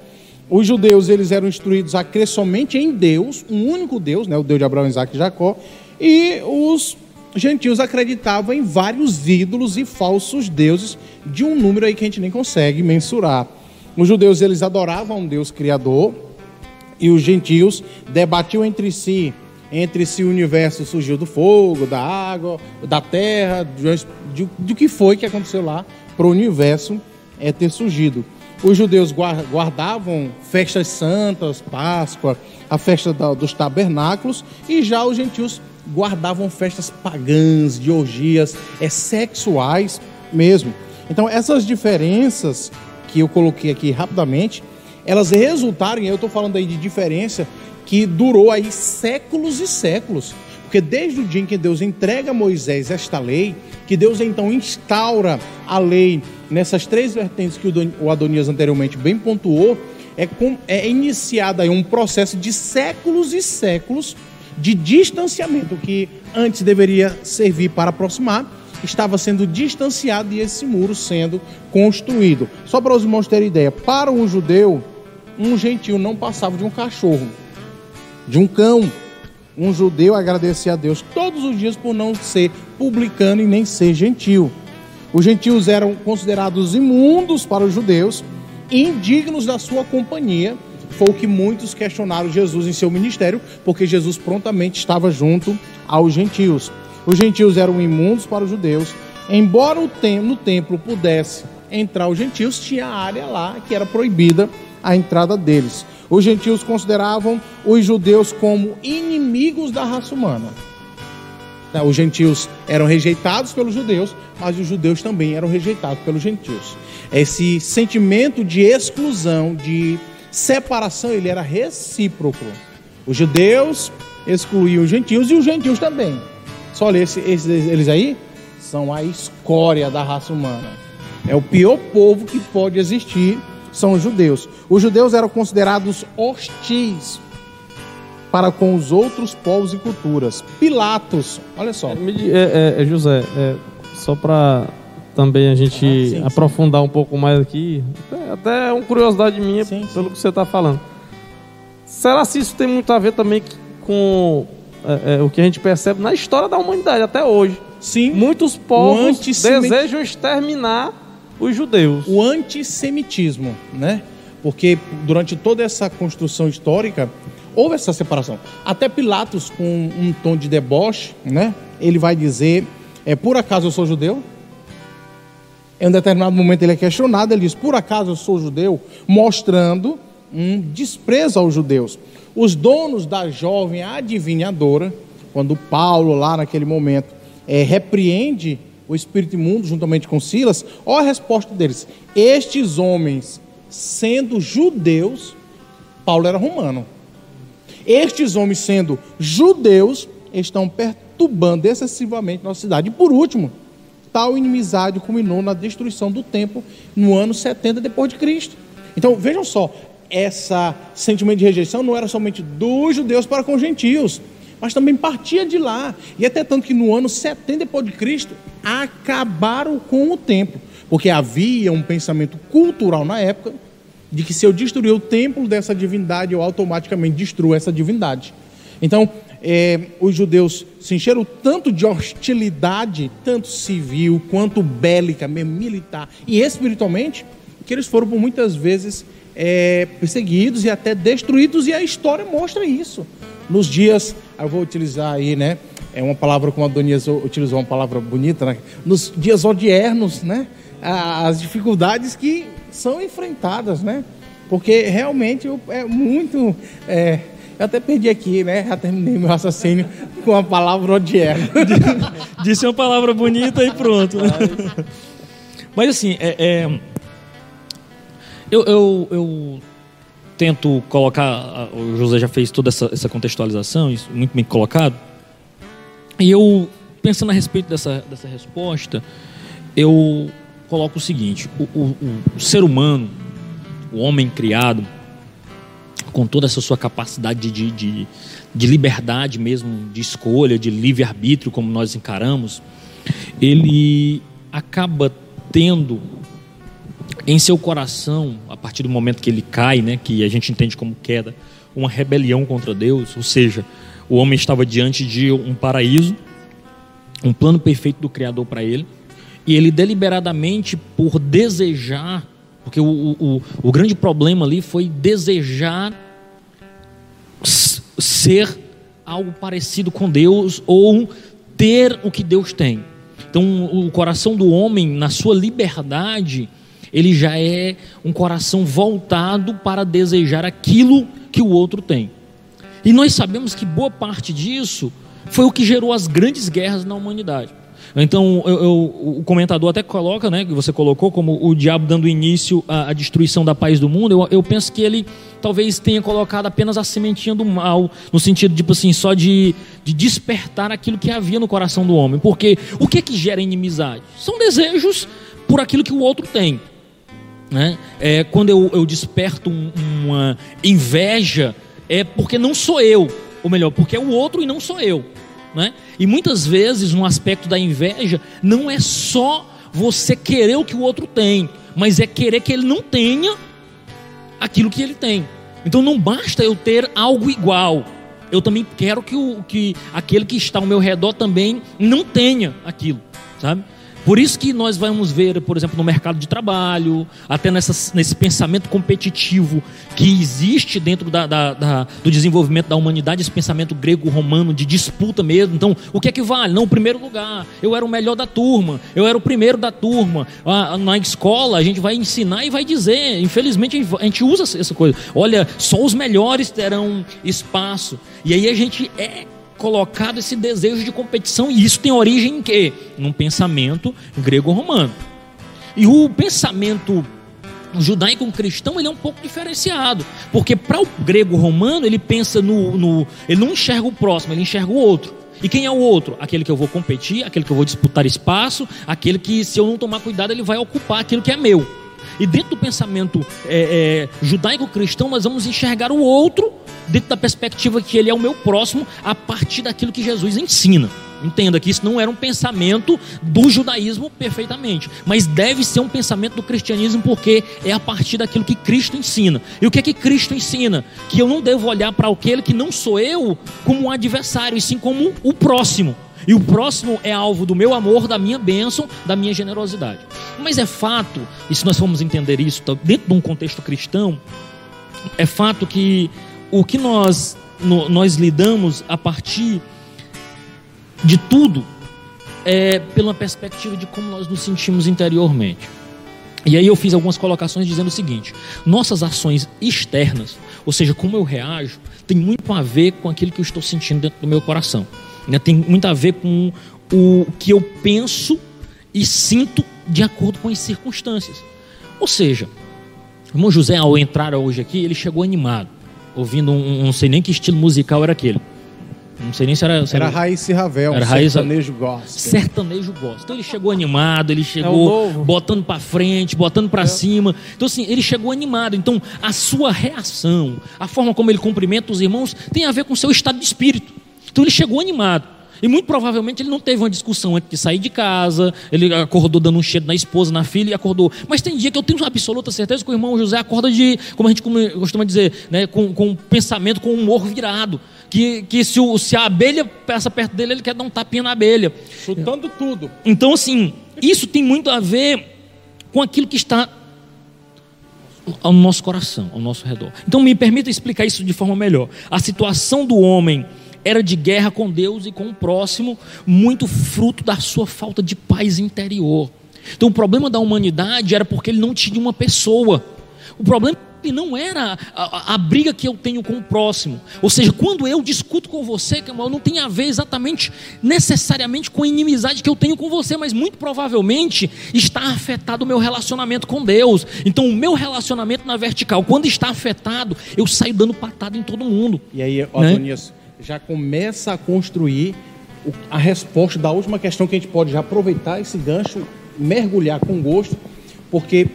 Os judeus eles eram instruídos a crer somente em Deus, um único Deus, né, o Deus de Abraão, Isaac e Jacó, e os gentios acreditavam em vários ídolos e falsos deuses de um número aí que a gente nem consegue mensurar. Os judeus eles adoravam um Deus criador e os gentios debatiam entre si, entre se o universo surgiu do fogo, da água, da terra, do que foi que aconteceu lá para o universo é ter surgido. Os judeus guardavam festas santas, Páscoa, a festa dos tabernáculos, e já os gentios guardavam festas pagãs, de orgias, é, sexuais mesmo. Então, essas diferenças que eu coloquei aqui rapidamente, elas resultaram, eu estou falando aí de diferença que durou aí séculos e séculos. Porque desde o dia em que Deus entrega a Moisés esta lei, que Deus então instaura a lei nessas três vertentes que o Adonias anteriormente bem pontuou, é, com, é iniciado aí um processo de séculos e séculos de distanciamento, que antes deveria servir para aproximar, estava sendo distanciado e esse muro sendo construído. Só para os irmãos terem ideia, para um judeu, um gentio não passava de um cachorro, de um cão, um judeu agradecer a Deus todos os dias por não ser publicano e nem ser gentil. Os gentios eram considerados imundos para os judeus, indignos da sua companhia. Foi o que muitos questionaram Jesus em seu ministério, porque Jesus prontamente estava junto aos gentios. Os gentios eram imundos para os judeus, embora no templo pudesse entrar os gentios, tinha área lá que era proibida a entrada deles. Os gentios consideravam os judeus como inimigos da raça humana. Tá, os gentios eram rejeitados pelos judeus, mas os judeus também eram rejeitados pelos gentios. Esse sentimento de exclusão, de separação, ele era recíproco. Os judeus excluíam os gentios e os gentios também. Só olha, esses, eles aí são a escória da raça humana. É o pior povo que pode existir são os judeus. Os judeus eram considerados hostis para com os outros povos e culturas. Pilatos, olha só. É, é, é, José, é, só para também a gente ah, sim, aprofundar sim. um pouco mais aqui, até, é uma curiosidade minha sim, pelo que você está falando. Será se isso tem muito a ver também com é, o que a gente percebe na história da humanidade até hoje? Sim. Muitos povos desejam exterminar os judeus. O antissemitismo, né? Porque durante toda essa construção histórica houve essa separação. Até Pilatos, com um tom de deboche, né? Ele vai dizer: é por acaso eu sou judeu? Em um determinado momento ele é questionado, ele diz: por acaso eu sou judeu? Mostrando um desprezo aos judeus. Os donos da jovem adivinhadora, quando Paulo, lá naquele momento, é, repreende o espírito imundo juntamente com Silas, olha a resposta deles: Estes homens, sendo judeus, Paulo era romano. Estes homens, sendo judeus, estão perturbando excessivamente nossa cidade. E por último, tal inimizade culminou na destruição do templo no ano 70 depois de Cristo. Então, vejam só, esse sentimento de rejeição não era somente dos judeus para com os gentios, mas também partia de lá. E até tanto que no ano 70 depois de Cristo acabaram com o templo, porque havia um pensamento cultural na época de que se eu destruir o templo dessa divindade, eu automaticamente destruo essa divindade. Então, é, os judeus se encheram tanto de hostilidade, tanto civil quanto bélica, mesmo militar e espiritualmente, que eles foram por muitas vezes é, perseguidos e até destruídos, e a história mostra isso. Nos dias, eu vou utilizar aí, né? É uma palavra como a Donias utilizou, uma palavra bonita, né? Nos dias odiernos, né? As dificuldades que são enfrentadas, né? Porque realmente é muito. É, eu até perdi aqui, né? Já terminei meu raciocínio com a palavra odierno. Disse uma palavra bonita e pronto. Mas assim, é, é eu, eu, eu, tento colocar. O José já fez toda essa, essa contextualização, isso muito bem colocado. E eu, pensando a respeito dessa, dessa resposta, eu coloco o seguinte: o, o, o ser humano, o homem criado, com toda essa sua capacidade de, de, de liberdade mesmo, de escolha, de livre-arbítrio, como nós encaramos, ele acaba tendo em seu coração, a partir do momento que ele cai, né, que a gente entende como queda, uma rebelião contra Deus, ou seja, o homem estava diante de um paraíso, um plano perfeito do Criador para ele, e ele deliberadamente, por desejar, porque o, o, o grande problema ali foi desejar ser algo parecido com Deus ou ter o que Deus tem. Então, o coração do homem, na sua liberdade, ele já é um coração voltado para desejar aquilo que o outro tem. E nós sabemos que boa parte disso foi o que gerou as grandes guerras na humanidade. Então, eu, eu, o comentador até coloca, né, que você colocou, como o diabo dando início à, à destruição da paz do mundo. Eu, eu, penso que ele talvez tenha colocado apenas a sementinha do mal, no sentido, tipo assim, só de, de despertar aquilo que havia no coração do homem. Porque o que é que gera inimizade? São desejos por aquilo que o outro tem. Né? É, quando eu, eu desperto um, uma inveja, é porque não sou eu, ou melhor, porque é o outro e não sou eu. Né? E muitas vezes, no aspecto da inveja, não é só você querer o que o outro tem, mas é querer que ele não tenha aquilo que ele tem. Então não basta eu ter algo igual, eu também quero que, o, que aquele que está ao meu redor também não tenha aquilo, sabe? Por isso que nós vamos ver, por exemplo, no mercado de trabalho, até nessa, nesse pensamento competitivo que existe dentro da, da, da, do desenvolvimento da humanidade, esse pensamento grego-romano de disputa mesmo. Então, o que é que vale? Não, o primeiro lugar. Eu era o melhor da turma, eu era o primeiro da turma. Na escola, a gente vai ensinar e vai dizer. Infelizmente, a gente usa essa coisa. Olha, só os melhores terão espaço. E aí a gente é colocado esse desejo de competição, e isso tem origem em quê? Num pensamento grego-romano. E o pensamento judaico-cristão ele é um pouco diferenciado, porque para o grego-romano ele pensa no, no. Ele não enxerga o próximo, ele enxerga o outro. E quem é o outro? Aquele que eu vou competir, aquele que eu vou disputar espaço, aquele que, se eu não tomar cuidado, ele vai ocupar aquilo que é meu. E dentro do pensamento é, é, judaico-cristão, nós vamos enxergar o outro dentro da perspectiva que ele é o meu próximo a partir daquilo que Jesus ensina. Entenda que isso não era um pensamento do judaísmo perfeitamente, mas deve ser um pensamento do cristianismo porque é a partir daquilo que Cristo ensina. E o que é que Cristo ensina? Que eu não devo olhar para aquele que não sou eu como um adversário, e sim como o próximo. E o próximo é alvo do meu amor, da minha bênção, da minha generosidade. Mas é fato, e se nós formos entender isso dentro de um contexto cristão, é fato que o que nós, nós lidamos a partir de tudo é pela perspectiva de como nós nos sentimos interiormente. E aí eu fiz algumas colocações dizendo o seguinte: nossas ações externas, ou seja, como eu reajo, tem muito a ver com aquilo que eu estou sentindo dentro do meu coração. Né? Tem muito a ver com o que eu penso e sinto de acordo com as circunstâncias. Ou seja, o irmão José, ao entrar hoje aqui, ele chegou animado, ouvindo um, um não sei nem que estilo musical era aquele. Não sei nem se era. Se era, era Raiz e Ravel, era raiz, sertanejo gospel. Sertanejo gospel. Então ele chegou animado, ele chegou é botando para frente, botando para é. cima. Então assim, ele chegou animado. Então a sua reação, a forma como ele cumprimenta os irmãos, tem a ver com o seu estado de espírito. Então ele chegou animado. E muito provavelmente ele não teve uma discussão antes de sair de casa, ele acordou dando um cheiro na esposa, na filha e acordou. Mas tem dia que eu tenho absoluta certeza que o irmão José acorda de, como a gente costuma dizer, né, com, com um pensamento, com um humor virado. Que, que se, o, se a abelha passa perto dele, ele quer dar um tapinha na abelha. Chutando tudo. Então, assim, isso tem muito a ver com aquilo que está ao nosso coração, ao nosso redor. Então, me permita explicar isso de forma melhor. A situação do homem era de guerra com Deus e com o próximo, muito fruto da sua falta de paz interior. Então o problema da humanidade era porque ele não tinha uma pessoa. O problema não era a, a, a, briga que eu tenho com o próximo. Ou seja, quando eu discuto com você, não tem a ver exatamente, necessariamente com a inimizade que eu tenho com você, mas muito provavelmente está afetado o meu relacionamento com Deus. Então, o meu relacionamento na vertical, quando está afetado, eu saio dando patada em todo mundo. E aí, Adonias, né? Já começa a construir a resposta da última questão que a gente pode já aproveitar esse gancho, mergulhar com gosto, porque,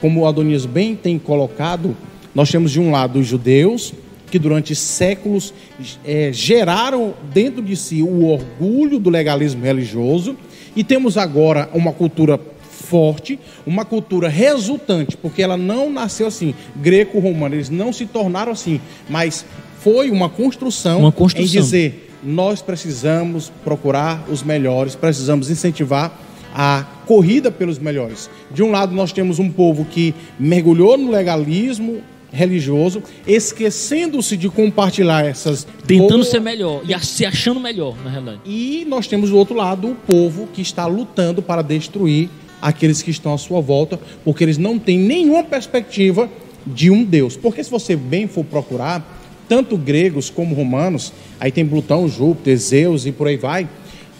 como o Adonias bem tem colocado, nós temos de um lado os judeus, que durante séculos é, geraram dentro de si o orgulho do legalismo religioso, e temos agora uma cultura forte, uma cultura resultante, porque ela não nasceu assim, greco-romana, eles não se tornaram assim, mas foi uma construção, uma construção. em dizer nós precisamos procurar os melhores, precisamos incentivar a corrida pelos melhores. De um lado, nós temos um povo que mergulhou no legalismo religioso, esquecendo-se de compartilhar essas. Tentando boas... ser melhor e se achando melhor, na realidade. E nós temos do outro lado o povo que está lutando para destruir aqueles que estão à sua volta, porque eles não têm nenhuma perspectiva de um Deus. Porque se você bem for procurar, tanto gregos como romanos, aí tem Plutão, Júpiter, Zeus e por aí vai,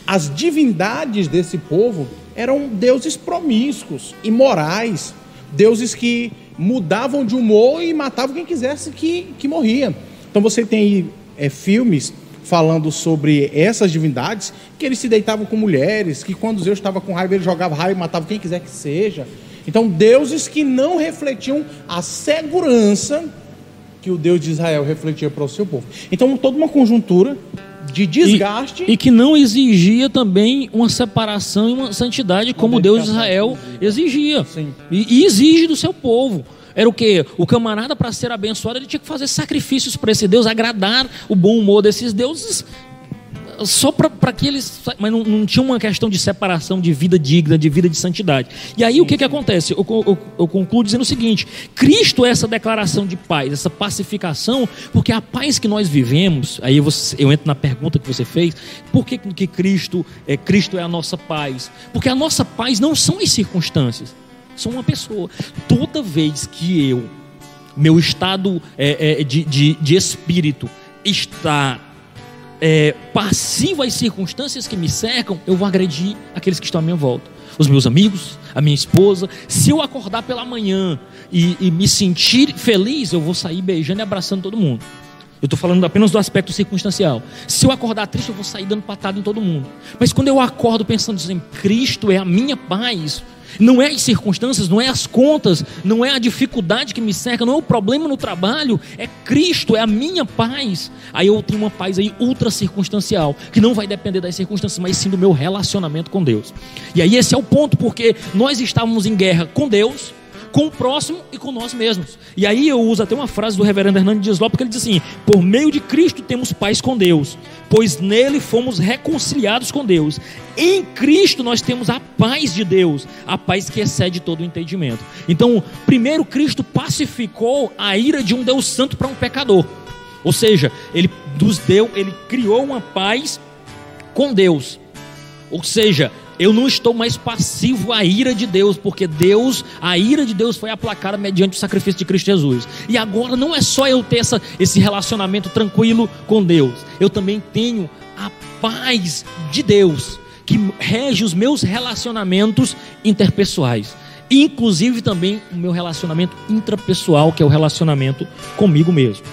as divindades desse povo eram deuses promíscuos, imorais, deuses que mudavam de humor e matavam quem quisesse que, que morria. Então você tem aí é, filmes falando sobre essas divindades, que eles se deitavam com mulheres, que quando Zeus estava com raiva, ele jogava raiva e matava quem quiser que seja. Então, deuses que não refletiam a segurança que o Deus de Israel refletia para o seu povo. Então, toda uma conjuntura de desgaste. E, e, que não exigia também uma separação e uma santidade como o Deus de Israel exigia. E, e, exige do seu povo. Era o que? O camarada, para ser abençoado, ele tinha que fazer sacrifícios para esse Deus, agradar o bom humor desses deuses só para que eles. Mas não, não, tinha uma questão de separação de vida digna, de vida de santidade. E aí sim, o que, que acontece? Eu, eu, eu, concluo dizendo o seguinte: Cristo é essa declaração de paz, essa pacificação, porque a paz que nós vivemos, aí você, eu entro na pergunta que você fez, por que, que Cristo, é, Cristo é a nossa paz? Porque a nossa paz não são as circunstâncias, são uma pessoa. Toda vez que eu, meu estado é, é, de, de, de espírito, está é, passivo às circunstâncias que me cercam, eu vou agredir aqueles que estão à minha volta. Os meus amigos, a minha esposa. Se eu acordar pela manhã e, e me sentir feliz, eu vou sair beijando e abraçando todo mundo. Eu estou falando apenas do aspecto circunstancial. Se eu acordar triste, eu vou sair dando patada em todo mundo. Mas quando eu acordo pensando assim, Cristo é a minha paz, não é as circunstâncias, não é as contas, não é a dificuldade que me cerca, não é o problema no trabalho, é Cristo, é a minha paz. Aí eu tenho uma paz aí ultra circunstancial, que não vai depender das circunstâncias, mas sim do meu relacionamento com Deus. E aí esse é o ponto, porque nós estávamos em guerra com Deus, com o próximo e com nós mesmos. E aí eu uso até uma frase do reverendo Hernando Dias Lopes, que ele diz assim: Por meio de Cristo temos paz com Deus, pois nele fomos reconciliados com Deus. Em Cristo nós temos a paz de Deus, a paz que excede todo o entendimento. Então, primeiro Cristo pacificou a ira de um Deus santo para um pecador. Ou seja, ele nos deu, ele criou uma paz com Deus. Ou seja, eu não estou mais passivo à ira de Deus, porque Deus, a ira de Deus foi aplacada mediante o sacrifício de Cristo Jesus. E agora não é só eu ter essa, esse relacionamento tranquilo com Deus, eu também tenho a paz de Deus que rege os meus relacionamentos interpessoais, inclusive também o meu relacionamento intrapessoal, que é o relacionamento comigo mesmo.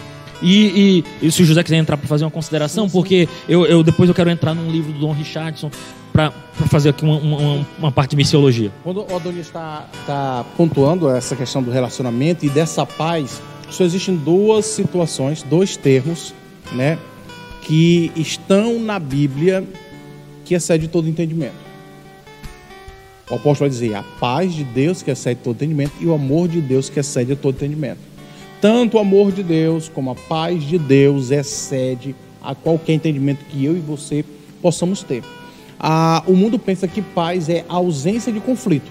E, e, e se o José quiser entrar para fazer uma consideração, porque eu, eu, depois eu quero entrar num livro do Don Richardson para fazer aqui uma, uma, uma, parte de missiologia. Quando o Adonis está tá pontuando essa questão do relacionamento e dessa paz, só existem duas situações, dois termos, né, que estão na Bíblia que excede todo entendimento. O apóstolo vai dizer a paz de Deus que excede todo entendimento e o amor de Deus que excede todo entendimento. Tanto o amor de Deus como a paz de Deus excede a qualquer entendimento que eu e você possamos ter ah, o mundo pensa que paz é a ausência de conflito.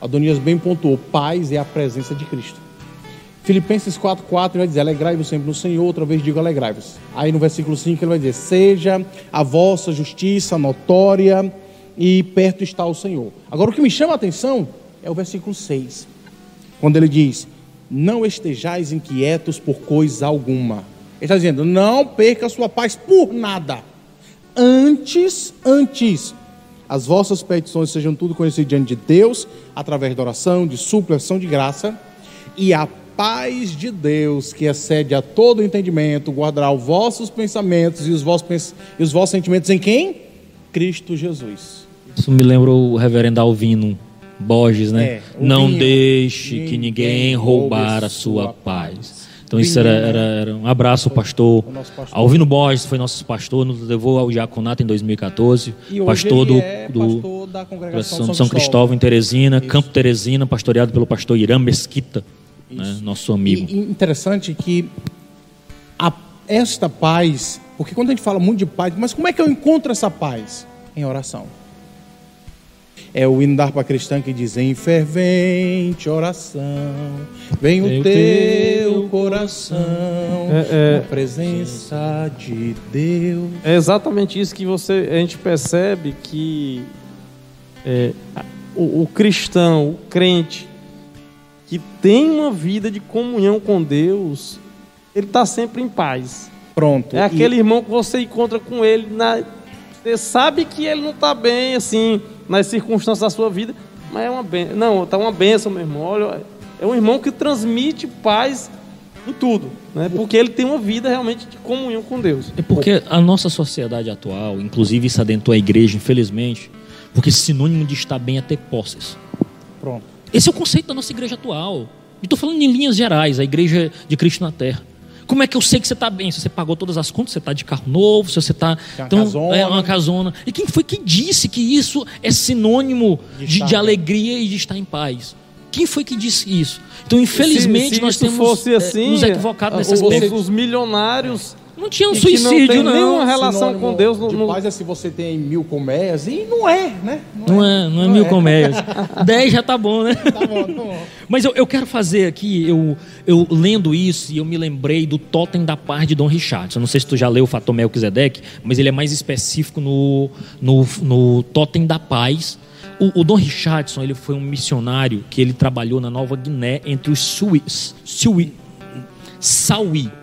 Adonias bem pontuou: paz é a presença de Cristo. Filipenses 4,4 vai dizer: Alegrai-vos sempre no Senhor, outra vez digo alegrai-vos. Aí no versículo 5 ele vai dizer: Seja a vossa justiça notória e perto está o Senhor. Agora o que me chama a atenção é o versículo 6, quando ele diz: Não estejais inquietos por coisa alguma. Ele está dizendo: Não perca a sua paz por nada antes, antes, as vossas petições sejam tudo conhecidas diante de Deus, através da oração, de suplicação de graça, e a paz de Deus, que excede a todo entendimento, guardará os vossos pensamentos e os vossos, e os vossos sentimentos em quem? Cristo Jesus. Isso me lembra o reverendo Alvino Borges, né? É, Não vinho, deixe que ninguém roubar a sua paz. Então isso era, era, era, um abraço ao pastor, pastor. Alvino Borges, foi nosso pastor, nos levou ao diaconato em 2014. E pastor do, é do pastor da congregação São, São Cristóvão em Teresina, isso. Campo Teresina, pastoreado pelo pastor Irã Mesquita, né, nosso amigo. E, interessante que a, esta paz, porque quando a gente fala muito de paz, mas como é que eu encontro essa paz? Em oração. É o hino da harpa cristã que diz: Em fervente oração, vem o teu coração, é, é, na presença de Deus. É exatamente isso que você, a gente percebe que é, o, o cristão, o crente, que tem uma vida de comunhão com Deus, ele está sempre em paz. Pronto. É aquele e... irmão que você encontra com ele na você sabe que ele não está bem, assim, nas circunstâncias da sua vida, mas é uma benção. Não, está uma benção, meu irmão. Olha, é um irmão que transmite paz em tudo, né? Porque ele tem uma vida realmente de comunhão com Deus. É porque a nossa sociedade atual, inclusive isso adentrou a igreja, infelizmente, porque sinônimo de estar bem é ter posses. Pronto. Esse é o conceito da nossa igreja atual. E estou falando em linhas gerais, a igreja de Cristo na Terra. Como é que eu sei que você está bem? Se você pagou todas as contas, você está de carro novo, se você está. Então, casona. é uma casona. E quem foi que disse que isso é sinônimo de, de, de alegria e de estar em paz? Quem foi que disse isso? Então, infelizmente, se, se nós temos fosse assim, é, nos equivocado nesse aspecto. Os milionários não tinha um suicídio, não. Tem nenhuma relação com Deus. No, de paz é se você tem mil colmeias, e não é, né? Não, não é, é, não é não mil é. colmeias. Dez já tá bom, né? Tá bom, tá bom. Mas eu, eu quero fazer aqui, eu, eu lendo isso, e eu me lembrei do Totem da Paz de Dom Richard. Eu não sei se tu já leu o Fator Melquisedeque, mas ele é mais específico no, no, no Totem da Paz. O, o Dom Richardson ele foi um missionário que ele trabalhou na Nova Guiné entre os Suis, Siwi, Saui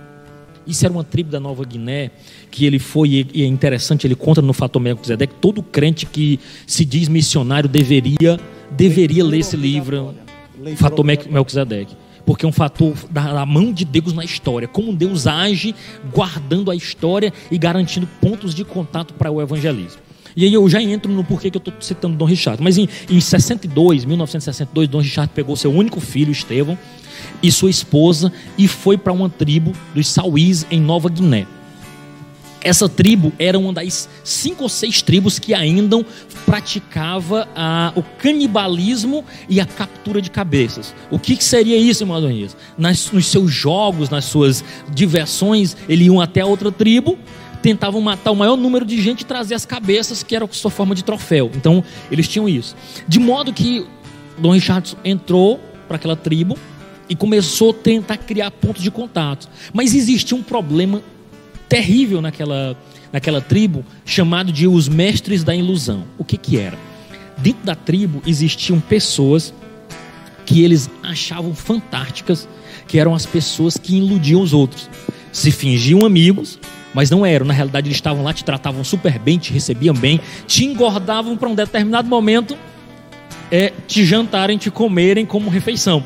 isso era uma tribo da Nova Guiné que ele foi, e é interessante, ele conta no Fato Zedé que todo crente que se diz missionário deveria, deveria ler esse livro, Fator Melquisedeque. Porque é um fator da, mão de Deus na história. Como Deus age guardando a história e garantindo pontos de contato para o evangelismo. E aí eu já entro no porquê que eu estou citando Dom Richard. Mas em, em 62, 1962, Dom Richard pegou seu único filho, Estevão, e sua esposa e foi para uma tribo dos Sauís em Nova Guiné. Essa tribo era uma das cinco ou seis tribos que ainda praticava a, o canibalismo e a captura de cabeças. O que, que seria isso, irmão Adonias? Nas, nos seus jogos, nas suas diversões, eles iam até a outra tribo, tentavam matar o maior número de gente e trazer as cabeças, que era a sua forma de troféu. Então, eles tinham isso. De modo que Dom Richardson entrou para aquela tribo, e começou a tentar criar pontos de contato. Mas existia um problema terrível naquela, naquela tribo chamado de os mestres da ilusão. O que que era? Dentro da tribo existiam pessoas que eles achavam fantásticas, que eram as pessoas que iludiam os outros. Se fingiam amigos, mas não eram. Na realidade, eles estavam lá, te tratavam super bem, te recebiam bem, te engordavam para um determinado momento, é, te jantarem, te comerem como refeição.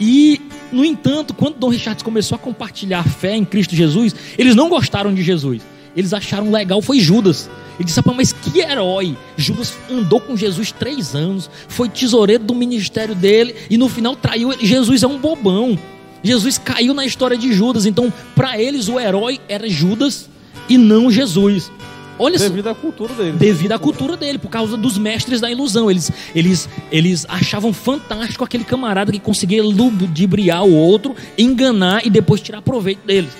E, no entanto, quando Dom Richard começou a compartilhar fé em Cristo Jesus, eles não gostaram de Jesus. Eles acharam legal, foi Judas. Ele disse, mas que herói! Judas andou com Jesus três anos, foi tesoureiro do ministério dele e no final traiu ele. Jesus é um bobão. Jesus caiu na história de Judas, então para eles o herói era Judas e não Jesus. Olha devido à cultura dele. Devido à cultura dele, por causa dos mestres da ilusão. Eles, eles, eles achavam fantástico aquele camarada que conseguia ludibriar o outro, enganar e depois tirar proveito deles.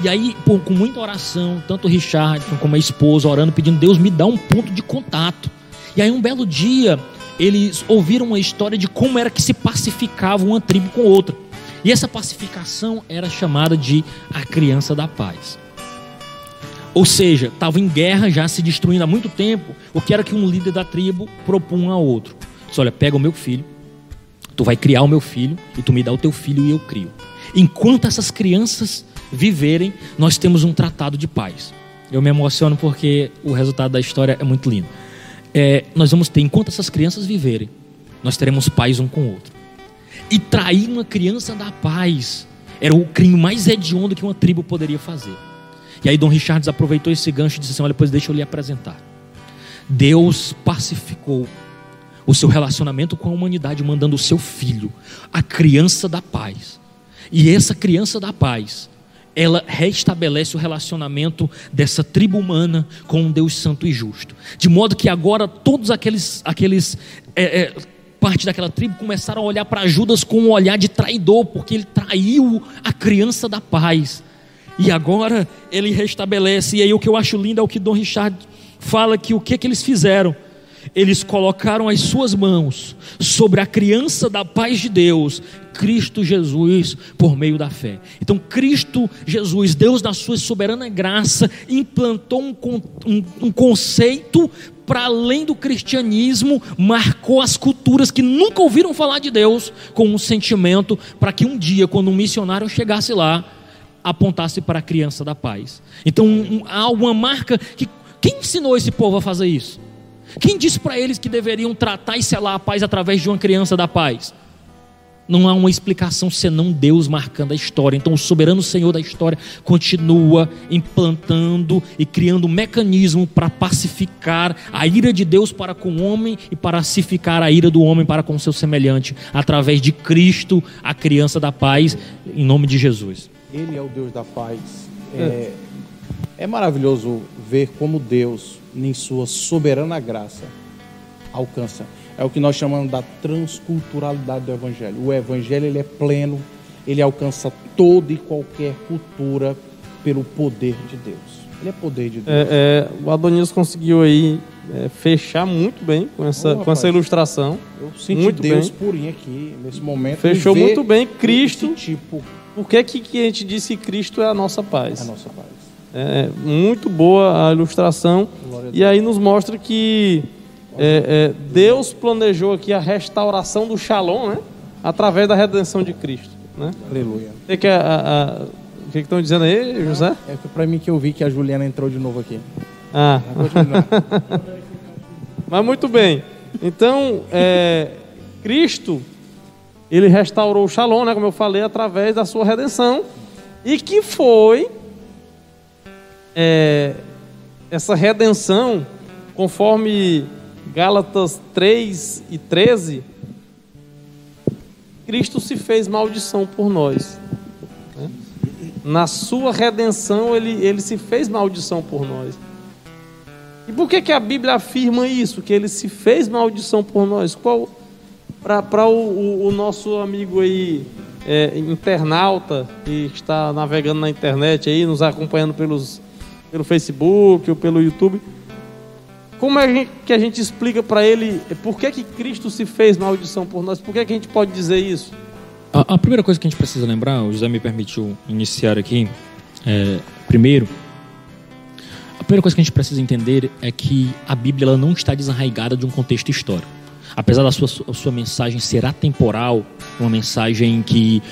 E aí, pô, com muita oração, tanto o Richardson como a esposa orando, pedindo, Deus me dá um ponto de contato. E aí, um belo dia, eles ouviram uma história de como era que se pacificava uma tribo com outra. E essa pacificação era chamada de a criança da paz. Ou seja, estava em guerra, já se destruindo há muito tempo. O que era que um líder da tribo propunha a outro? Disse, olha, pega o meu filho, tu vai criar o meu filho e tu me dá o teu filho e eu crio. Enquanto essas crianças viverem, nós temos um tratado de paz. Eu me emociono porque o resultado da história é muito lindo. É, nós vamos ter, enquanto essas crianças viverem, nós teremos paz um com o outro. E trair uma criança da paz era o crime mais hediondo que uma tribo poderia fazer. E aí Dom Richards aproveitou esse gancho e disse assim: Olha, depois deixa eu lhe apresentar. Deus pacificou o seu relacionamento com a humanidade, mandando o seu filho, a criança da paz. E essa criança da paz, ela restabelece o relacionamento dessa tribo humana com um Deus santo e justo. De modo que agora todos aqueles, aqueles é, é, parte daquela tribo começaram a olhar para Judas com um olhar de traidor, porque ele traiu a criança da paz. E agora ele restabelece. E aí o que eu acho lindo é o que Dom Richard fala que o que, que eles fizeram? Eles colocaram as suas mãos sobre a criança da paz de Deus, Cristo Jesus, por meio da fé. Então, Cristo Jesus, Deus, na sua soberana graça, implantou um, um, um conceito para além do cristianismo, marcou as culturas que nunca ouviram falar de Deus com um sentimento para que um dia, quando um missionário chegasse lá, apontasse para a criança da paz. Então um, há uma marca que quem ensinou esse povo a fazer isso? Quem disse para eles que deveriam tratar e selar a paz através de uma criança da paz? Não há uma explicação senão Deus marcando a história. Então, o soberano Senhor da história continua implantando e criando um mecanismo para pacificar a ira de Deus para com o homem e para pacificar a ira do homem para com o seu semelhante, através de Cristo, a criança da paz, em nome de Jesus. Ele é o Deus da paz. É, é maravilhoso ver como Deus, em sua soberana graça, alcança. É o que nós chamamos da transculturalidade do Evangelho. O Evangelho ele é pleno, ele alcança toda e qualquer cultura pelo poder de Deus. Ele é poder de Deus. É, é, o Adonis conseguiu aí é, fechar muito bem com essa, oh, com essa ilustração. Eu senti muito Deus bem. purinho aqui nesse momento. Fechou muito bem Cristo. Tipo por que, que a gente disse que Cristo é a nossa paz? A nossa paz. É muito boa a ilustração. e aí nos mostra que é, é, Deus planejou aqui a restauração do Shalom, né? Através da redenção de Cristo. Né? Aleluia. O que, a, a, o que estão dizendo aí, José? É para mim que eu vi que a Juliana entrou de novo aqui. Ah. Mas muito bem. Então, é, Cristo ele restaurou o Shalom, né, como eu falei, através da sua redenção, e que foi é, essa redenção, conforme Gálatas 3 e 13, Cristo se fez maldição por nós. Né? Na sua redenção, ele, ele se fez maldição por nós. E por que, que a Bíblia afirma isso? Que ele se fez maldição por nós? Qual para o, o, o, nosso amigo aí, é, internauta, que está navegando na internet aí, nos acompanhando pelos, pelo Facebook ou pelo YouTube, como é que a gente explica para ele por que, que Cristo se fez maldição por nós? Por que, que a gente pode dizer isso? A, a primeira coisa que a gente precisa lembrar, o José me permitiu iniciar aqui, é, primeiro, primeira coisa que a gente precisa entender é que a Bíblia ela não está desarraigada de um contexto histórico. Apesar da sua, sua mensagem ser atemporal, uma mensagem que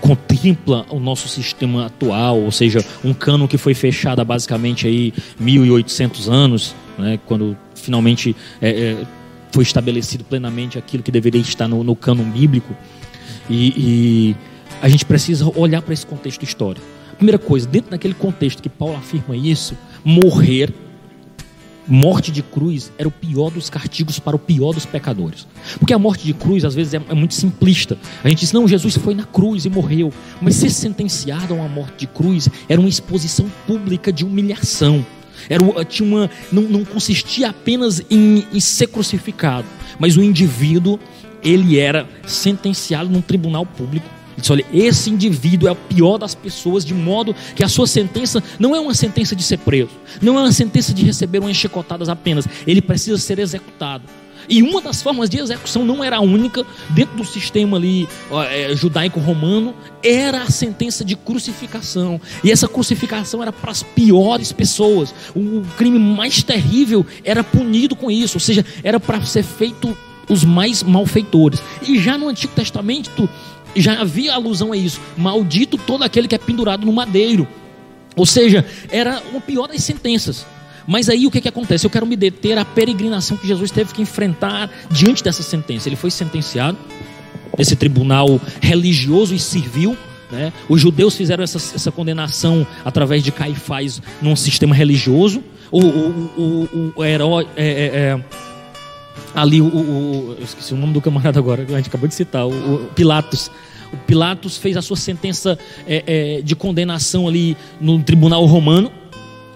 contempla o nosso sistema atual, ou seja, um cano que foi fechado há basicamente aí 1800 anos, né, quando finalmente é, é, foi estabelecido plenamente aquilo que deveria estar no, no cânon bíblico. E, e a gente precisa olhar para esse contexto histórico. Primeira coisa, dentro daquele contexto que Paulo afirma isso, morrer, morte de cruz, era o pior dos castigos para o pior dos pecadores. Porque a morte de cruz, às vezes, é, é muito simplista. A gente diz, não, Jesus foi na cruz e morreu. Mas ser sentenciado a uma morte de cruz era uma exposição pública de humilhação. Era, tinha uma, não, não consistia apenas em, em ser crucificado, mas o indivíduo ele era sentenciado num tribunal público ele disse: olha, esse indivíduo é o pior das pessoas, de modo que a sua sentença não é uma sentença de ser preso, não é uma sentença de receber umas chicotadas apenas, ele precisa ser executado. E uma das formas de execução não era a única, dentro do sistema ali é, judaico-romano, era a sentença de crucificação. E essa crucificação era para as piores pessoas. O crime mais terrível era punido com isso, ou seja, era para ser feito os mais malfeitores. E já no Antigo Testamento, já havia alusão a isso. Maldito todo aquele que é pendurado no madeiro. Ou seja, era uma pior das sentenças. Mas aí o que, que acontece? Eu quero me deter à peregrinação que Jesus teve que enfrentar diante dessa sentença. Ele foi sentenciado nesse tribunal religioso e civil. Né? Os judeus fizeram essa, essa condenação através de Caifás num sistema religioso. O, o, o, o herói. É, é, é, ali o, o, eu esqueci o nome do camarada agora, a gente acabou de citar, o, o Pilatos. O Pilatos fez a sua sentença é, é, de condenação ali no tribunal romano,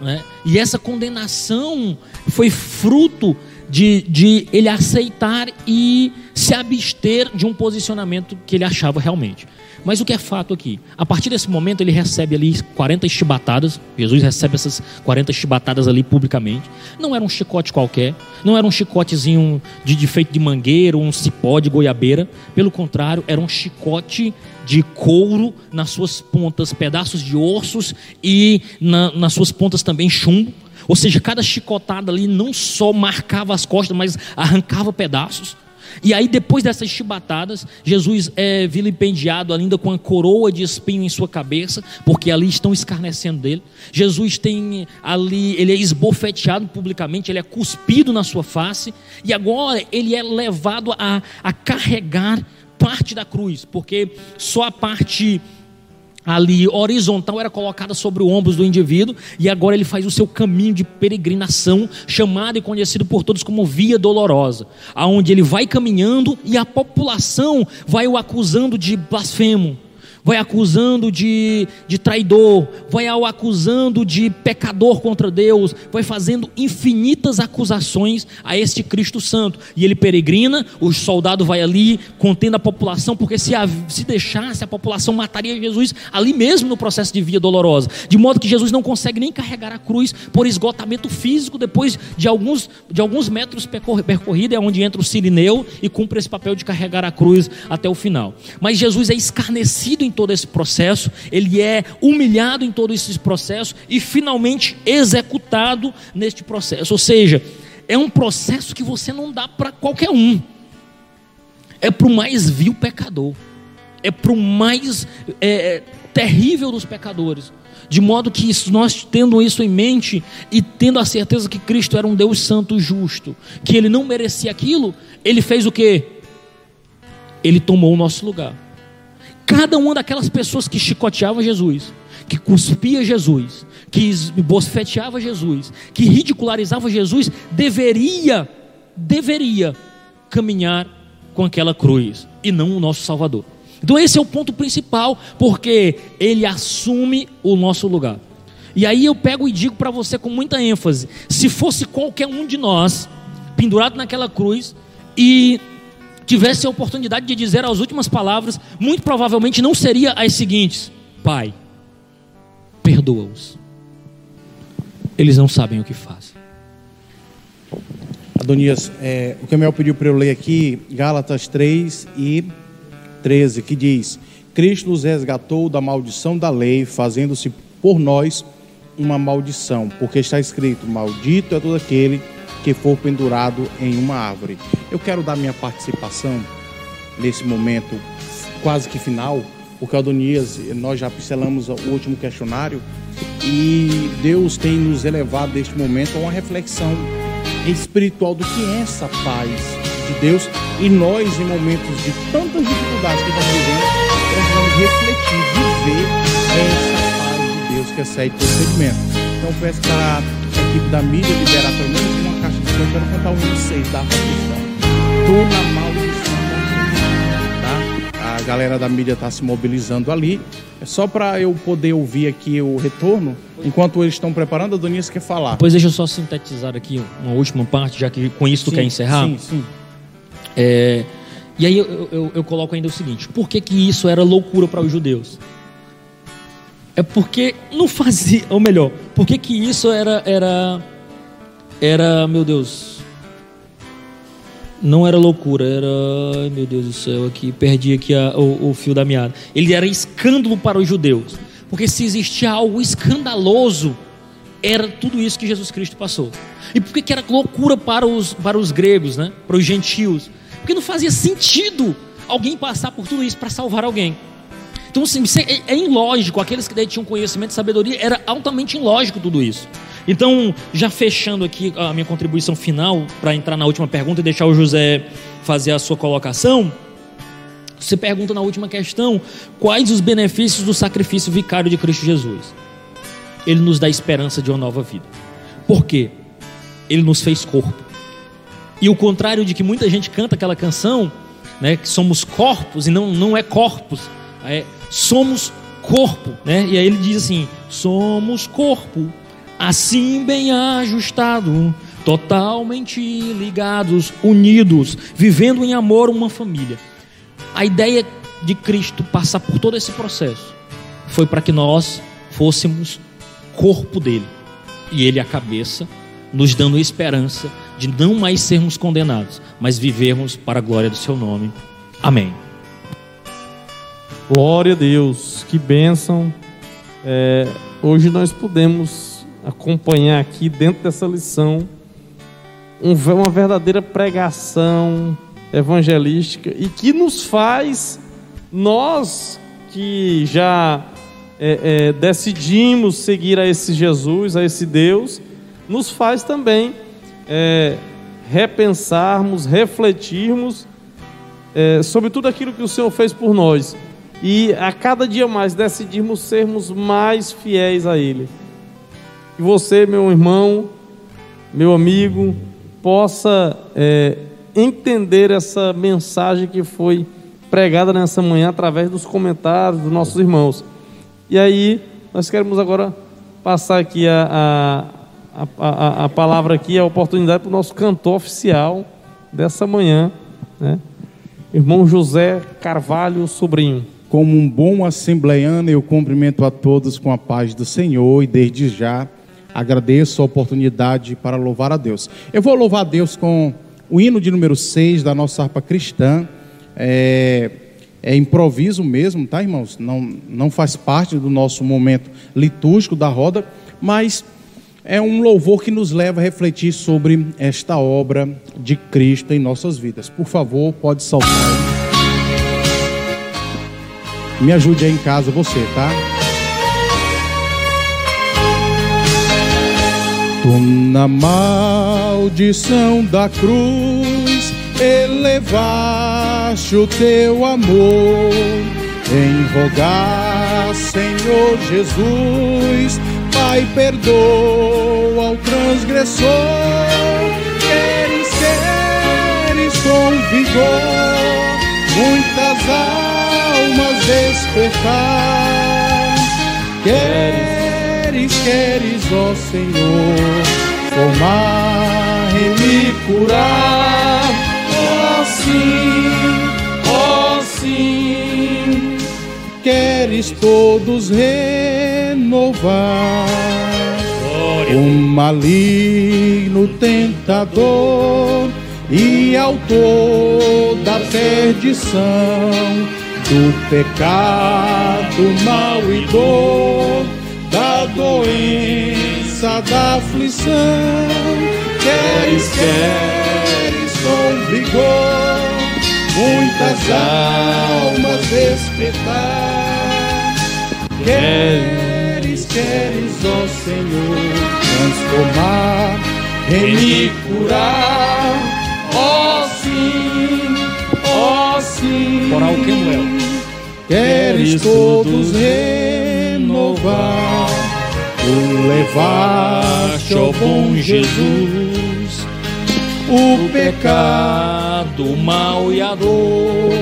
né? e essa condenação foi fruto de, de ele aceitar e se abster de um posicionamento que ele achava realmente. Mas o que é fato aqui? A partir desse momento ele recebe ali 40 chibatadas. Jesus recebe essas 40 chibatadas ali publicamente. Não era um chicote qualquer, não era um chicotezinho de, de feito de mangueira ou um cipó de goiabeira. Pelo contrário, era um chicote de couro nas suas pontas, pedaços de ossos e na, nas suas pontas também chumbo. Ou seja, cada chicotada ali não só marcava as costas, mas arrancava pedaços. E aí, depois dessas chibatadas, Jesus é vilipendiado ainda com a coroa de espinho em sua cabeça, porque ali estão escarnecendo dele. Jesus tem ali, ele é esbofeteado publicamente, ele é cuspido na sua face, e agora ele é levado a, a carregar parte da cruz, porque só a parte ali horizontal era colocada sobre os ombros do indivíduo e agora ele faz o seu caminho de peregrinação, chamado e conhecido por todos como via dolorosa, aonde ele vai caminhando e a população vai o acusando de blasfemo, vai acusando de, de traidor, vai o acusando de pecador contra Deus, vai fazendo infinitas acusações a este Cristo Santo. E ele peregrina, o soldado vai ali, contendo a população, porque se, a, se deixasse, a população mataria Jesus ali mesmo no processo de via dolorosa. De modo que Jesus não consegue nem carregar a cruz por esgotamento físico, depois de alguns, de alguns metros percorridos, é onde entra o sirineu e cumpre esse papel de carregar a cruz até o final. Mas Jesus é escarnecido em todo esse processo, ele é humilhado em todo esse processo e finalmente executado neste processo. Ou seja, é um processo que você não dá para qualquer um. É para o mais vil pecador. É para o mais é, terrível dos pecadores. De modo que nós tendo isso em mente e tendo a certeza que Cristo era um Deus santo justo, que ele não merecia aquilo, ele fez o que? Ele tomou o nosso lugar. Cada uma daquelas pessoas que chicoteava Jesus, que cuspia Jesus, que bosfeteava Jesus, que ridicularizava Jesus, deveria, deveria caminhar com aquela cruz e não o nosso Salvador. Então esse é o ponto principal, porque ele assume o nosso lugar. E aí eu pego e digo para você com muita ênfase: se fosse qualquer um de nós pendurado naquela cruz e tivesse a oportunidade de dizer as últimas palavras, muito provavelmente não seria as seguintes: Pai, perdoa-os. Eles não sabem o que fazem. Adonias, é, o Camel pediu para eu ler aqui Gálatas 3 e 13, que diz: Cristo nos resgatou da maldição da lei, fazendo-se por nós uma maldição, porque está escrito: Maldito é todo aquele que for pendurado em uma árvore. Eu quero dar minha participação nesse momento quase que final, porque Adonias, nós já pincelamos o último questionário e Deus tem nos elevado neste momento a uma reflexão espiritual do que é essa paz de Deus e nós em momentos de tantas dificuldades que estamos vivendo, precisamos refletir, viver essa paz de Deus que excede todo entendimento. Então peço para a equipe da mídia liberar pelo menos som, quero cantar o hino 6 da aflição. Tô na maldição tá? A galera da mídia está se mobilizando ali. É só para eu poder ouvir aqui o retorno. Enquanto eles estão preparando, a Donias quer falar. Pois deixa eu só sintetizar aqui uma última parte, já que com isso tu Sim, quer encerrar. Sim, sim. É, e aí eu, eu- eu coloco ainda o seguinte: por que, que isso era loucura para os judeus? É porque não fazia, ou melhor, por que, que isso era, era, era, meu Deus, não era loucura, era, meu Deus do céu, aqui perdi aqui a- o, o fio da meada. Ele era escândalo para os judeus, porque se existia algo escandaloso era tudo isso que Jesus Cristo passou. E por que, era loucura para os, para os gregos, né? para os gentios? Porque não fazia sentido alguém passar por tudo isso para salvar alguém. Então, assim, isso é, é ilógico. Aqueles que daí tinham conhecimento e sabedoria, era altamente ilógico tudo isso. Então, já fechando aqui a minha contribuição final, para entrar na última pergunta e deixar o José fazer a sua colocação. Você pergunta na última questão: quais os benefícios do sacrifício vicário de Cristo Jesus? Ele nos dá esperança de uma nova vida. Por quê? Ele nos fez corpo. E o contrário de que muita gente canta aquela canção, né, que somos corpos e não, não é corpos, é somos corpo, né? E aí ele diz assim: somos corpo, assim bem ajustado, totalmente ligados, unidos, vivendo em amor uma família. A ideia de Cristo passar por todo esse processo foi para que nós fôssemos corpo dele e ele a cabeça, nos dando esperança de não mais sermos condenados, mas vivermos para a glória do seu nome. Amém. Glória a Deus, que bênção. É, hoje nós podemos acompanhar aqui dentro dessa lição um- uma verdadeira pregação evangelística e que nos faz, nós que já é, é, decidimos seguir a esse Jesus, a esse Deus, nos faz também é, repensarmos, refletirmos é, sobre tudo aquilo que o Senhor fez por nós e a cada dia mais decidirmos sermos mais fiéis a Ele. Que você, meu irmão, meu amigo, possa é, entender essa mensagem que foi pregada nessa manhã através dos comentários dos nossos irmãos. E aí, nós queremos agora passar aqui a, a, a, a, palavra aqui, a oportunidade para o nosso cantor oficial dessa manhã, né? Irmão José Carvalho Sobrinho. Como um bom assembleiano, eu cumprimento a todos com a paz do Senhor e desde já agradeço a oportunidade para louvar a Deus. Eu vou louvar a Deus com o hino de número 6 da nossa harpa cristã. É, é improviso mesmo, tá, irmãos? Não, não faz parte do nosso momento litúrgico da roda, mas é um louvor que nos leva a refletir sobre esta obra de Cristo em nossas vidas. Por favor, pode saltar. Me ajude aí em casa, você, tá? Na maldição da cruz elevaste o teu amor em rogar, Senhor Jesus, Pai, perdoa ao transgressor. Queres, queres com vigor muitas almas despertar. Queres, queres, ó Senhor, formar e me curar. Ó sim, ó sim, queres todos renovar. O maligno tentador e autor da perdição, do pecado, mal e dor, da doença, da aflição. Queres, queres com vigor, muitas almas despertar. Queres, queres, ó Senhor, transformar, em me curar. Ó sim, ó sim. Coral. Queres todos renovar, tu levaste, ó bom Jesus, o pecado, o mal e a dor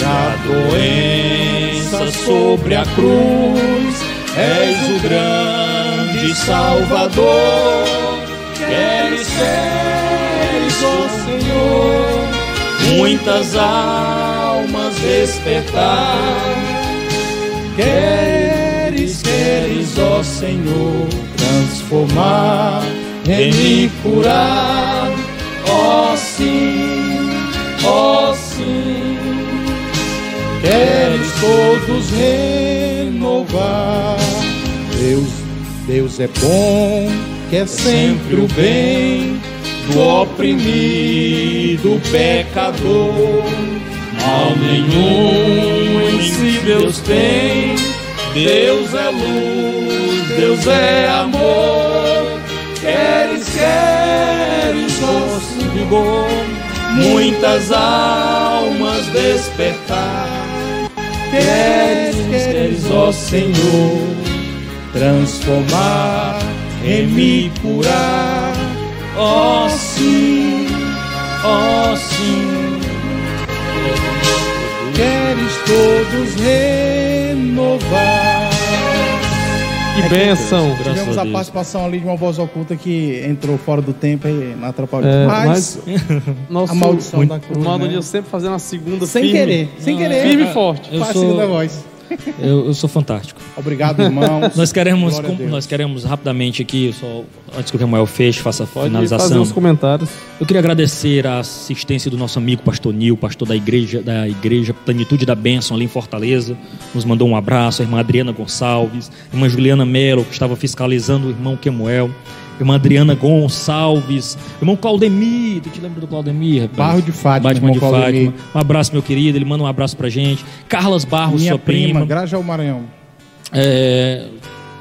da doença sobre a cruz. És o grande Salvador. Queres, queres, ó Senhor, muitas almas despertar. Queres, queres, ó Senhor, transformar me curar. Ó sim, ó sim, queres todos renovar. Deus, Deus é bom, quer sempre o bem do oprimido pecador. Mal nenhum em si Deus tem. Deus é luz, Deus é amor. Queres, queres, ó vigor, muitas almas despertar. Queres, queres, ó Senhor, transformar e me curar. Ó sim, ó sim. Queres todos renovar. Que bênção. Graças Tivemos a a, participação ali de uma voz oculta que entrou fora do tempo e não atrapalhou. É, mas, Nosso, a maldição da cruz, O modo né? de eu sempre fazendo a segunda sem firme. querer, sem Não, querer. Firme e forte. Eu Faz a sou- segunda voz. Eu, eu sou fantástico. Obrigado, irmãos. Nós queremos, com- nós queremos rapidamente aqui, só antes que o Remuel feche, faça a Pode fazer finalização. os comentários. Eu queria agradecer a assistência do nosso amigo Pastor Nil, pastor da igreja, da igreja Plenitude da Bênção ali em Fortaleza. Nos mandou um abraço, a irmã Adriana Gonçalves, a irmã Juliana Melo, que estava fiscalizando o irmão Kemuel, a irmã Adriana Gonçalves, irmão Claudemir, tu te lembra do Claudemir? rapaz? Barro de Fátima, Batman de irmão Claudemir. Fátima. Um abraço, meu querido, ele manda um abraço pra gente. Carlas Barros, Minha sua prima, prima. Graja ao Maranhão. É,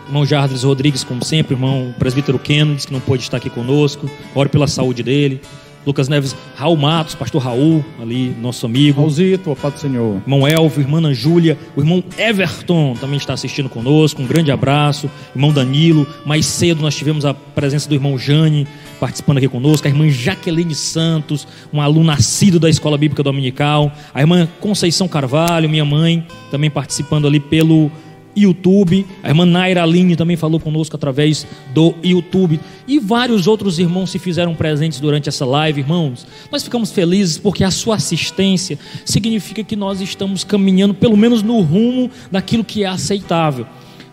irmão Jardim Rodrigues, como sempre, irmão presbítero Kennedy, que não pôde estar aqui conosco. Ore pela saúde dele. Lucas Neves, Raul Matos, pastor Raul, ali, nosso amigo. Raulzito, ó Pai do Senhor. Irmão Elvio, irmã Ana Júlia, o irmão Everton também está assistindo conosco. Um grande abraço. Irmão Danilo. Mais cedo nós tivemos a presença do irmão Jane participando aqui conosco. A irmã Jaqueline Santos, um aluno nascido da Escola Bíblica Dominical. A irmã Conceição Carvalho, minha mãe, também participando ali pelo YouTube. A irmã Naira Aline também falou conosco através do YouTube. E vários outros irmãos se fizeram presentes durante essa live, irmãos. Nós ficamos felizes porque a sua assistência significa que nós estamos caminhando, pelo menos no rumo daquilo que é aceitável.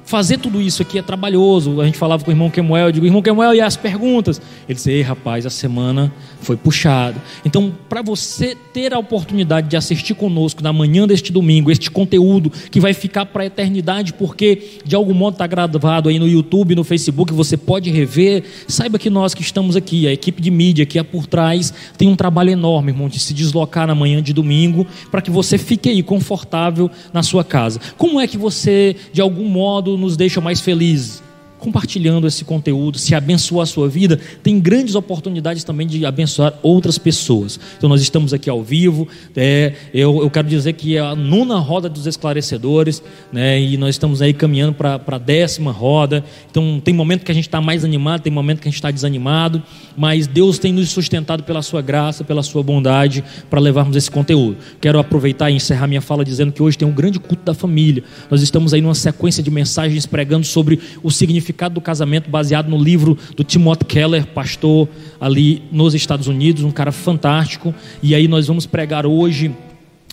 Fazer tudo isso aqui é trabalhoso. A gente falava com o irmão Kemuel, eu digo, irmão Kemuel, e as perguntas? Ele disse, ei rapaz, a semana foi puxada. Então, para você ter a oportunidade de assistir conosco na manhã deste domingo, este conteúdo que vai ficar para a eternidade, porque de algum modo está gravado aí no YouTube, no Facebook, você pode rever. Saiba que nós que estamos aqui, a equipe de mídia que é por trás, tem um trabalho enorme, irmão, de se deslocar na manhã de domingo, para que você fique aí confortável na sua casa. Como é que você, de algum modo, nos deixa mais felizes? Compartilhando esse conteúdo, se abençoar a sua vida, tem grandes oportunidades também de abençoar outras pessoas. Então, nós estamos aqui ao vivo. é, eu, eu quero dizer que é a nona roda dos esclarecedores, né, e nós estamos aí caminhando para a décima roda. Então, tem momento que a gente está mais animado, tem momento que a gente está desanimado, mas Deus tem nos sustentado pela sua graça, pela sua bondade, para levarmos esse conteúdo. Quero aproveitar e encerrar minha fala dizendo que hoje tem um grande culto da família. Nós estamos aí numa sequência de mensagens pregando sobre o significado do casamento baseado no livro do Timothy Keller, pastor ali nos Estados Unidos, um cara fantástico. E aí nós vamos pregar hoje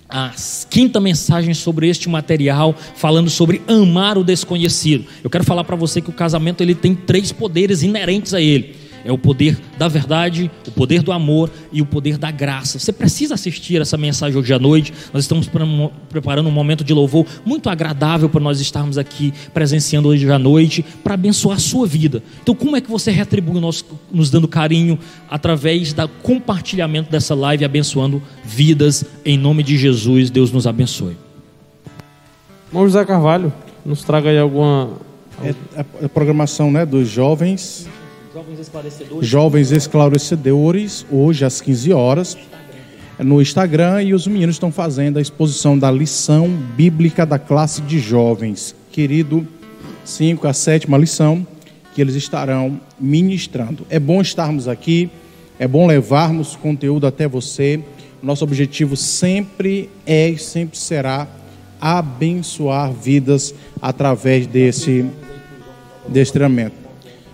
a quinta mensagem sobre este material, falando sobre amar o desconhecido. Eu quero falar para você que o casamento ele tem três poderes inerentes a ele. É o poder da verdade, o poder do amor e o poder da graça. Você precisa assistir essa mensagem hoje à noite. Nós estamos preparando um momento de louvor muito agradável para nós estarmos aqui presenciando hoje à noite para abençoar a sua vida. Então, como é que você retribui nos, nos dando carinho através do compartilhamento dessa live, abençoando vidas em nome de Jesus? Deus nos abençoe. Irmão José Carvalho, nos traga aí alguma. É, a, é a programação né, dos jovens. Jovens esclarecedores. Jovens esclarecedores, hoje às 15 horas, no Instagram. E os meninos estão fazendo a exposição da lição bíblica da classe de jovens. Querido, 5 a sétima lição que eles estarão ministrando. É bom estarmos aqui, é bom levarmos conteúdo até você. Nosso objetivo sempre é e sempre será abençoar vidas através desse, desse treinamento.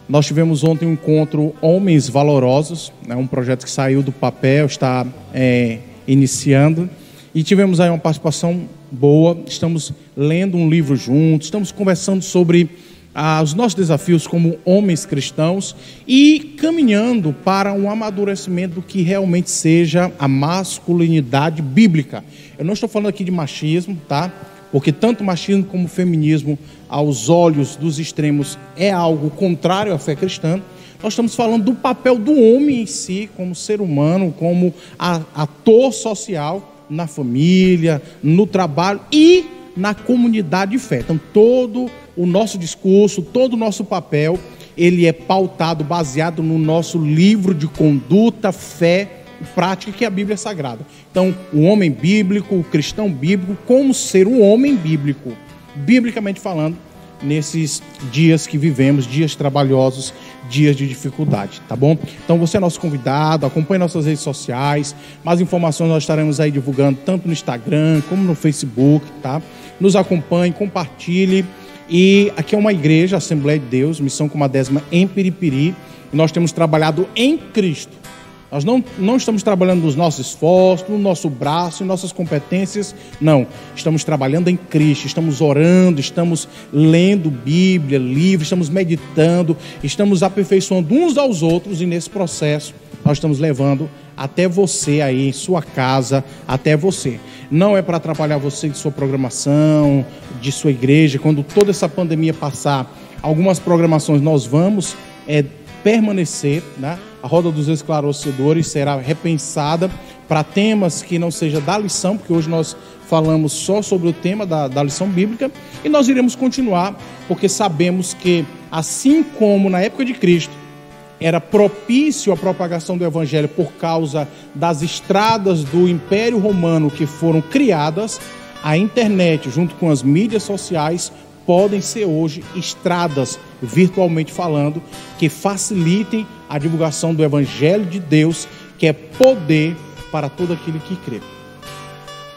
Nós tivemos ontem um encontro Homens Valorosos, né, um projeto que saiu do papel, está é, iniciando, e tivemos aí uma participação boa. Estamos lendo um livro juntos, estamos conversando sobre ah, os nossos desafios como homens cristãos e caminhando para um amadurecimento do que realmente seja a masculinidade bíblica. Eu não estou falando aqui de machismo, tá? Porque tanto machismo como feminismo, aos olhos dos extremos, é algo contrário à fé cristã. Nós estamos falando do papel do homem em si, como ser humano, como ator social na família, no trabalho e na comunidade de fé. Então, todo o nosso discurso, todo o nosso papel, ele é pautado, baseado no nosso livro de conduta, fé prática que é a Bíblia Sagrada. Então, o homem bíblico, o cristão bíblico, como ser um homem bíblico, biblicamente falando, nesses dias que vivemos, dias trabalhosos, dias de dificuldade, tá bom? Então você é nosso convidado, acompanhe nossas redes sociais, mais informações nós estaremos aí divulgando tanto no Instagram como no Facebook, tá? Nos acompanhe, compartilhe. E aqui é uma igreja, Assembleia de Deus, missão com uma décima em Piripiri. E nós temos trabalhado em Cristo nós não, não estamos trabalhando nos nossos esforços, no nosso braço, em nossas competências. Não. Estamos trabalhando em Cristo, estamos orando, estamos lendo Bíblia, livros, estamos meditando, estamos aperfeiçoando uns aos outros e nesse processo nós estamos levando até você aí, em sua casa, até você. Não é para atrapalhar você de sua programação, de sua igreja. Quando toda essa pandemia passar, algumas programações nós vamos é, permanecer, né? A roda dos esclarecedores será repensada para temas que não seja da lição, porque hoje nós falamos só sobre o tema da, da lição bíblica, e nós iremos continuar, porque sabemos que, assim como na época de Cristo, era propício a propagação do evangelho por causa das estradas do Império Romano que foram criadas, a internet, junto com as mídias sociais, podem ser hoje estradas, virtualmente falando, que facilitem a divulgação do Evangelho de Deus, que é poder para todo aquele que crê.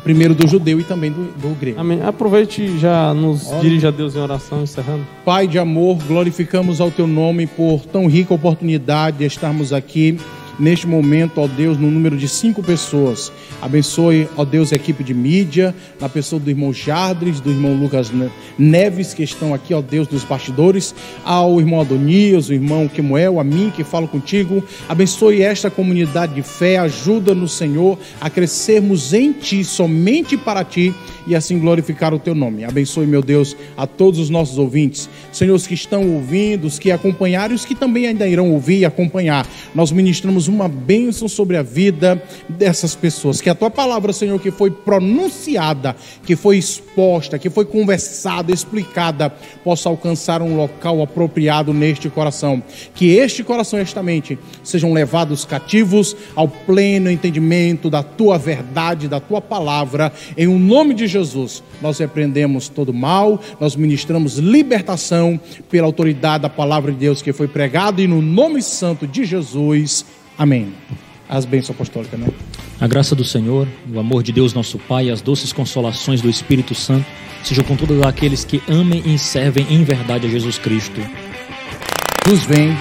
Primeiro do judeu e também do, do grego. Amém. Aproveite e já nos Olha. dirija a Deus em oração, encerrando. Pai de amor, glorificamos ao teu nome por tão rica oportunidade de estarmos aqui neste momento, ó Deus, no número de cinco pessoas. Abençoe, ó Deus, a equipe de mídia, na pessoa do irmão Jardres, do irmão Lucas Neves, que estão aqui, ó Deus, dos bastidores, ao irmão Adonias, o irmão Quemuel, a mim que falo contigo. Abençoe esta comunidade de fé, ajuda no Senhor a crescermos em Ti, somente para Ti, e assim glorificar o Teu nome. Abençoe, meu Deus, a todos os nossos ouvintes, Senhor, os que estão ouvindo, os que acompanharam e os que também ainda irão ouvir e acompanhar. Nós ministramos uma bênção sobre a vida dessas pessoas. Que a tua palavra, Senhor, que foi pronunciada, que foi exposta, que foi conversada, explicada, possa alcançar um local apropriado neste coração. Que este coração e esta mente sejam levados cativos ao pleno entendimento da tua verdade, da tua palavra. Em o um nome de Jesus, nós repreendemos todo mal, nós ministramos libertação pela autoridade da palavra de Deus que foi pregada e no nome santo de Jesus. Amém. As bênçãos apostólicas, né? A graça do Senhor, o amor de Deus nosso Pai, as doces consolações do Espírito Santo sejam com todos aqueles que amem e servem em verdade a Jesus Cristo. Nos vem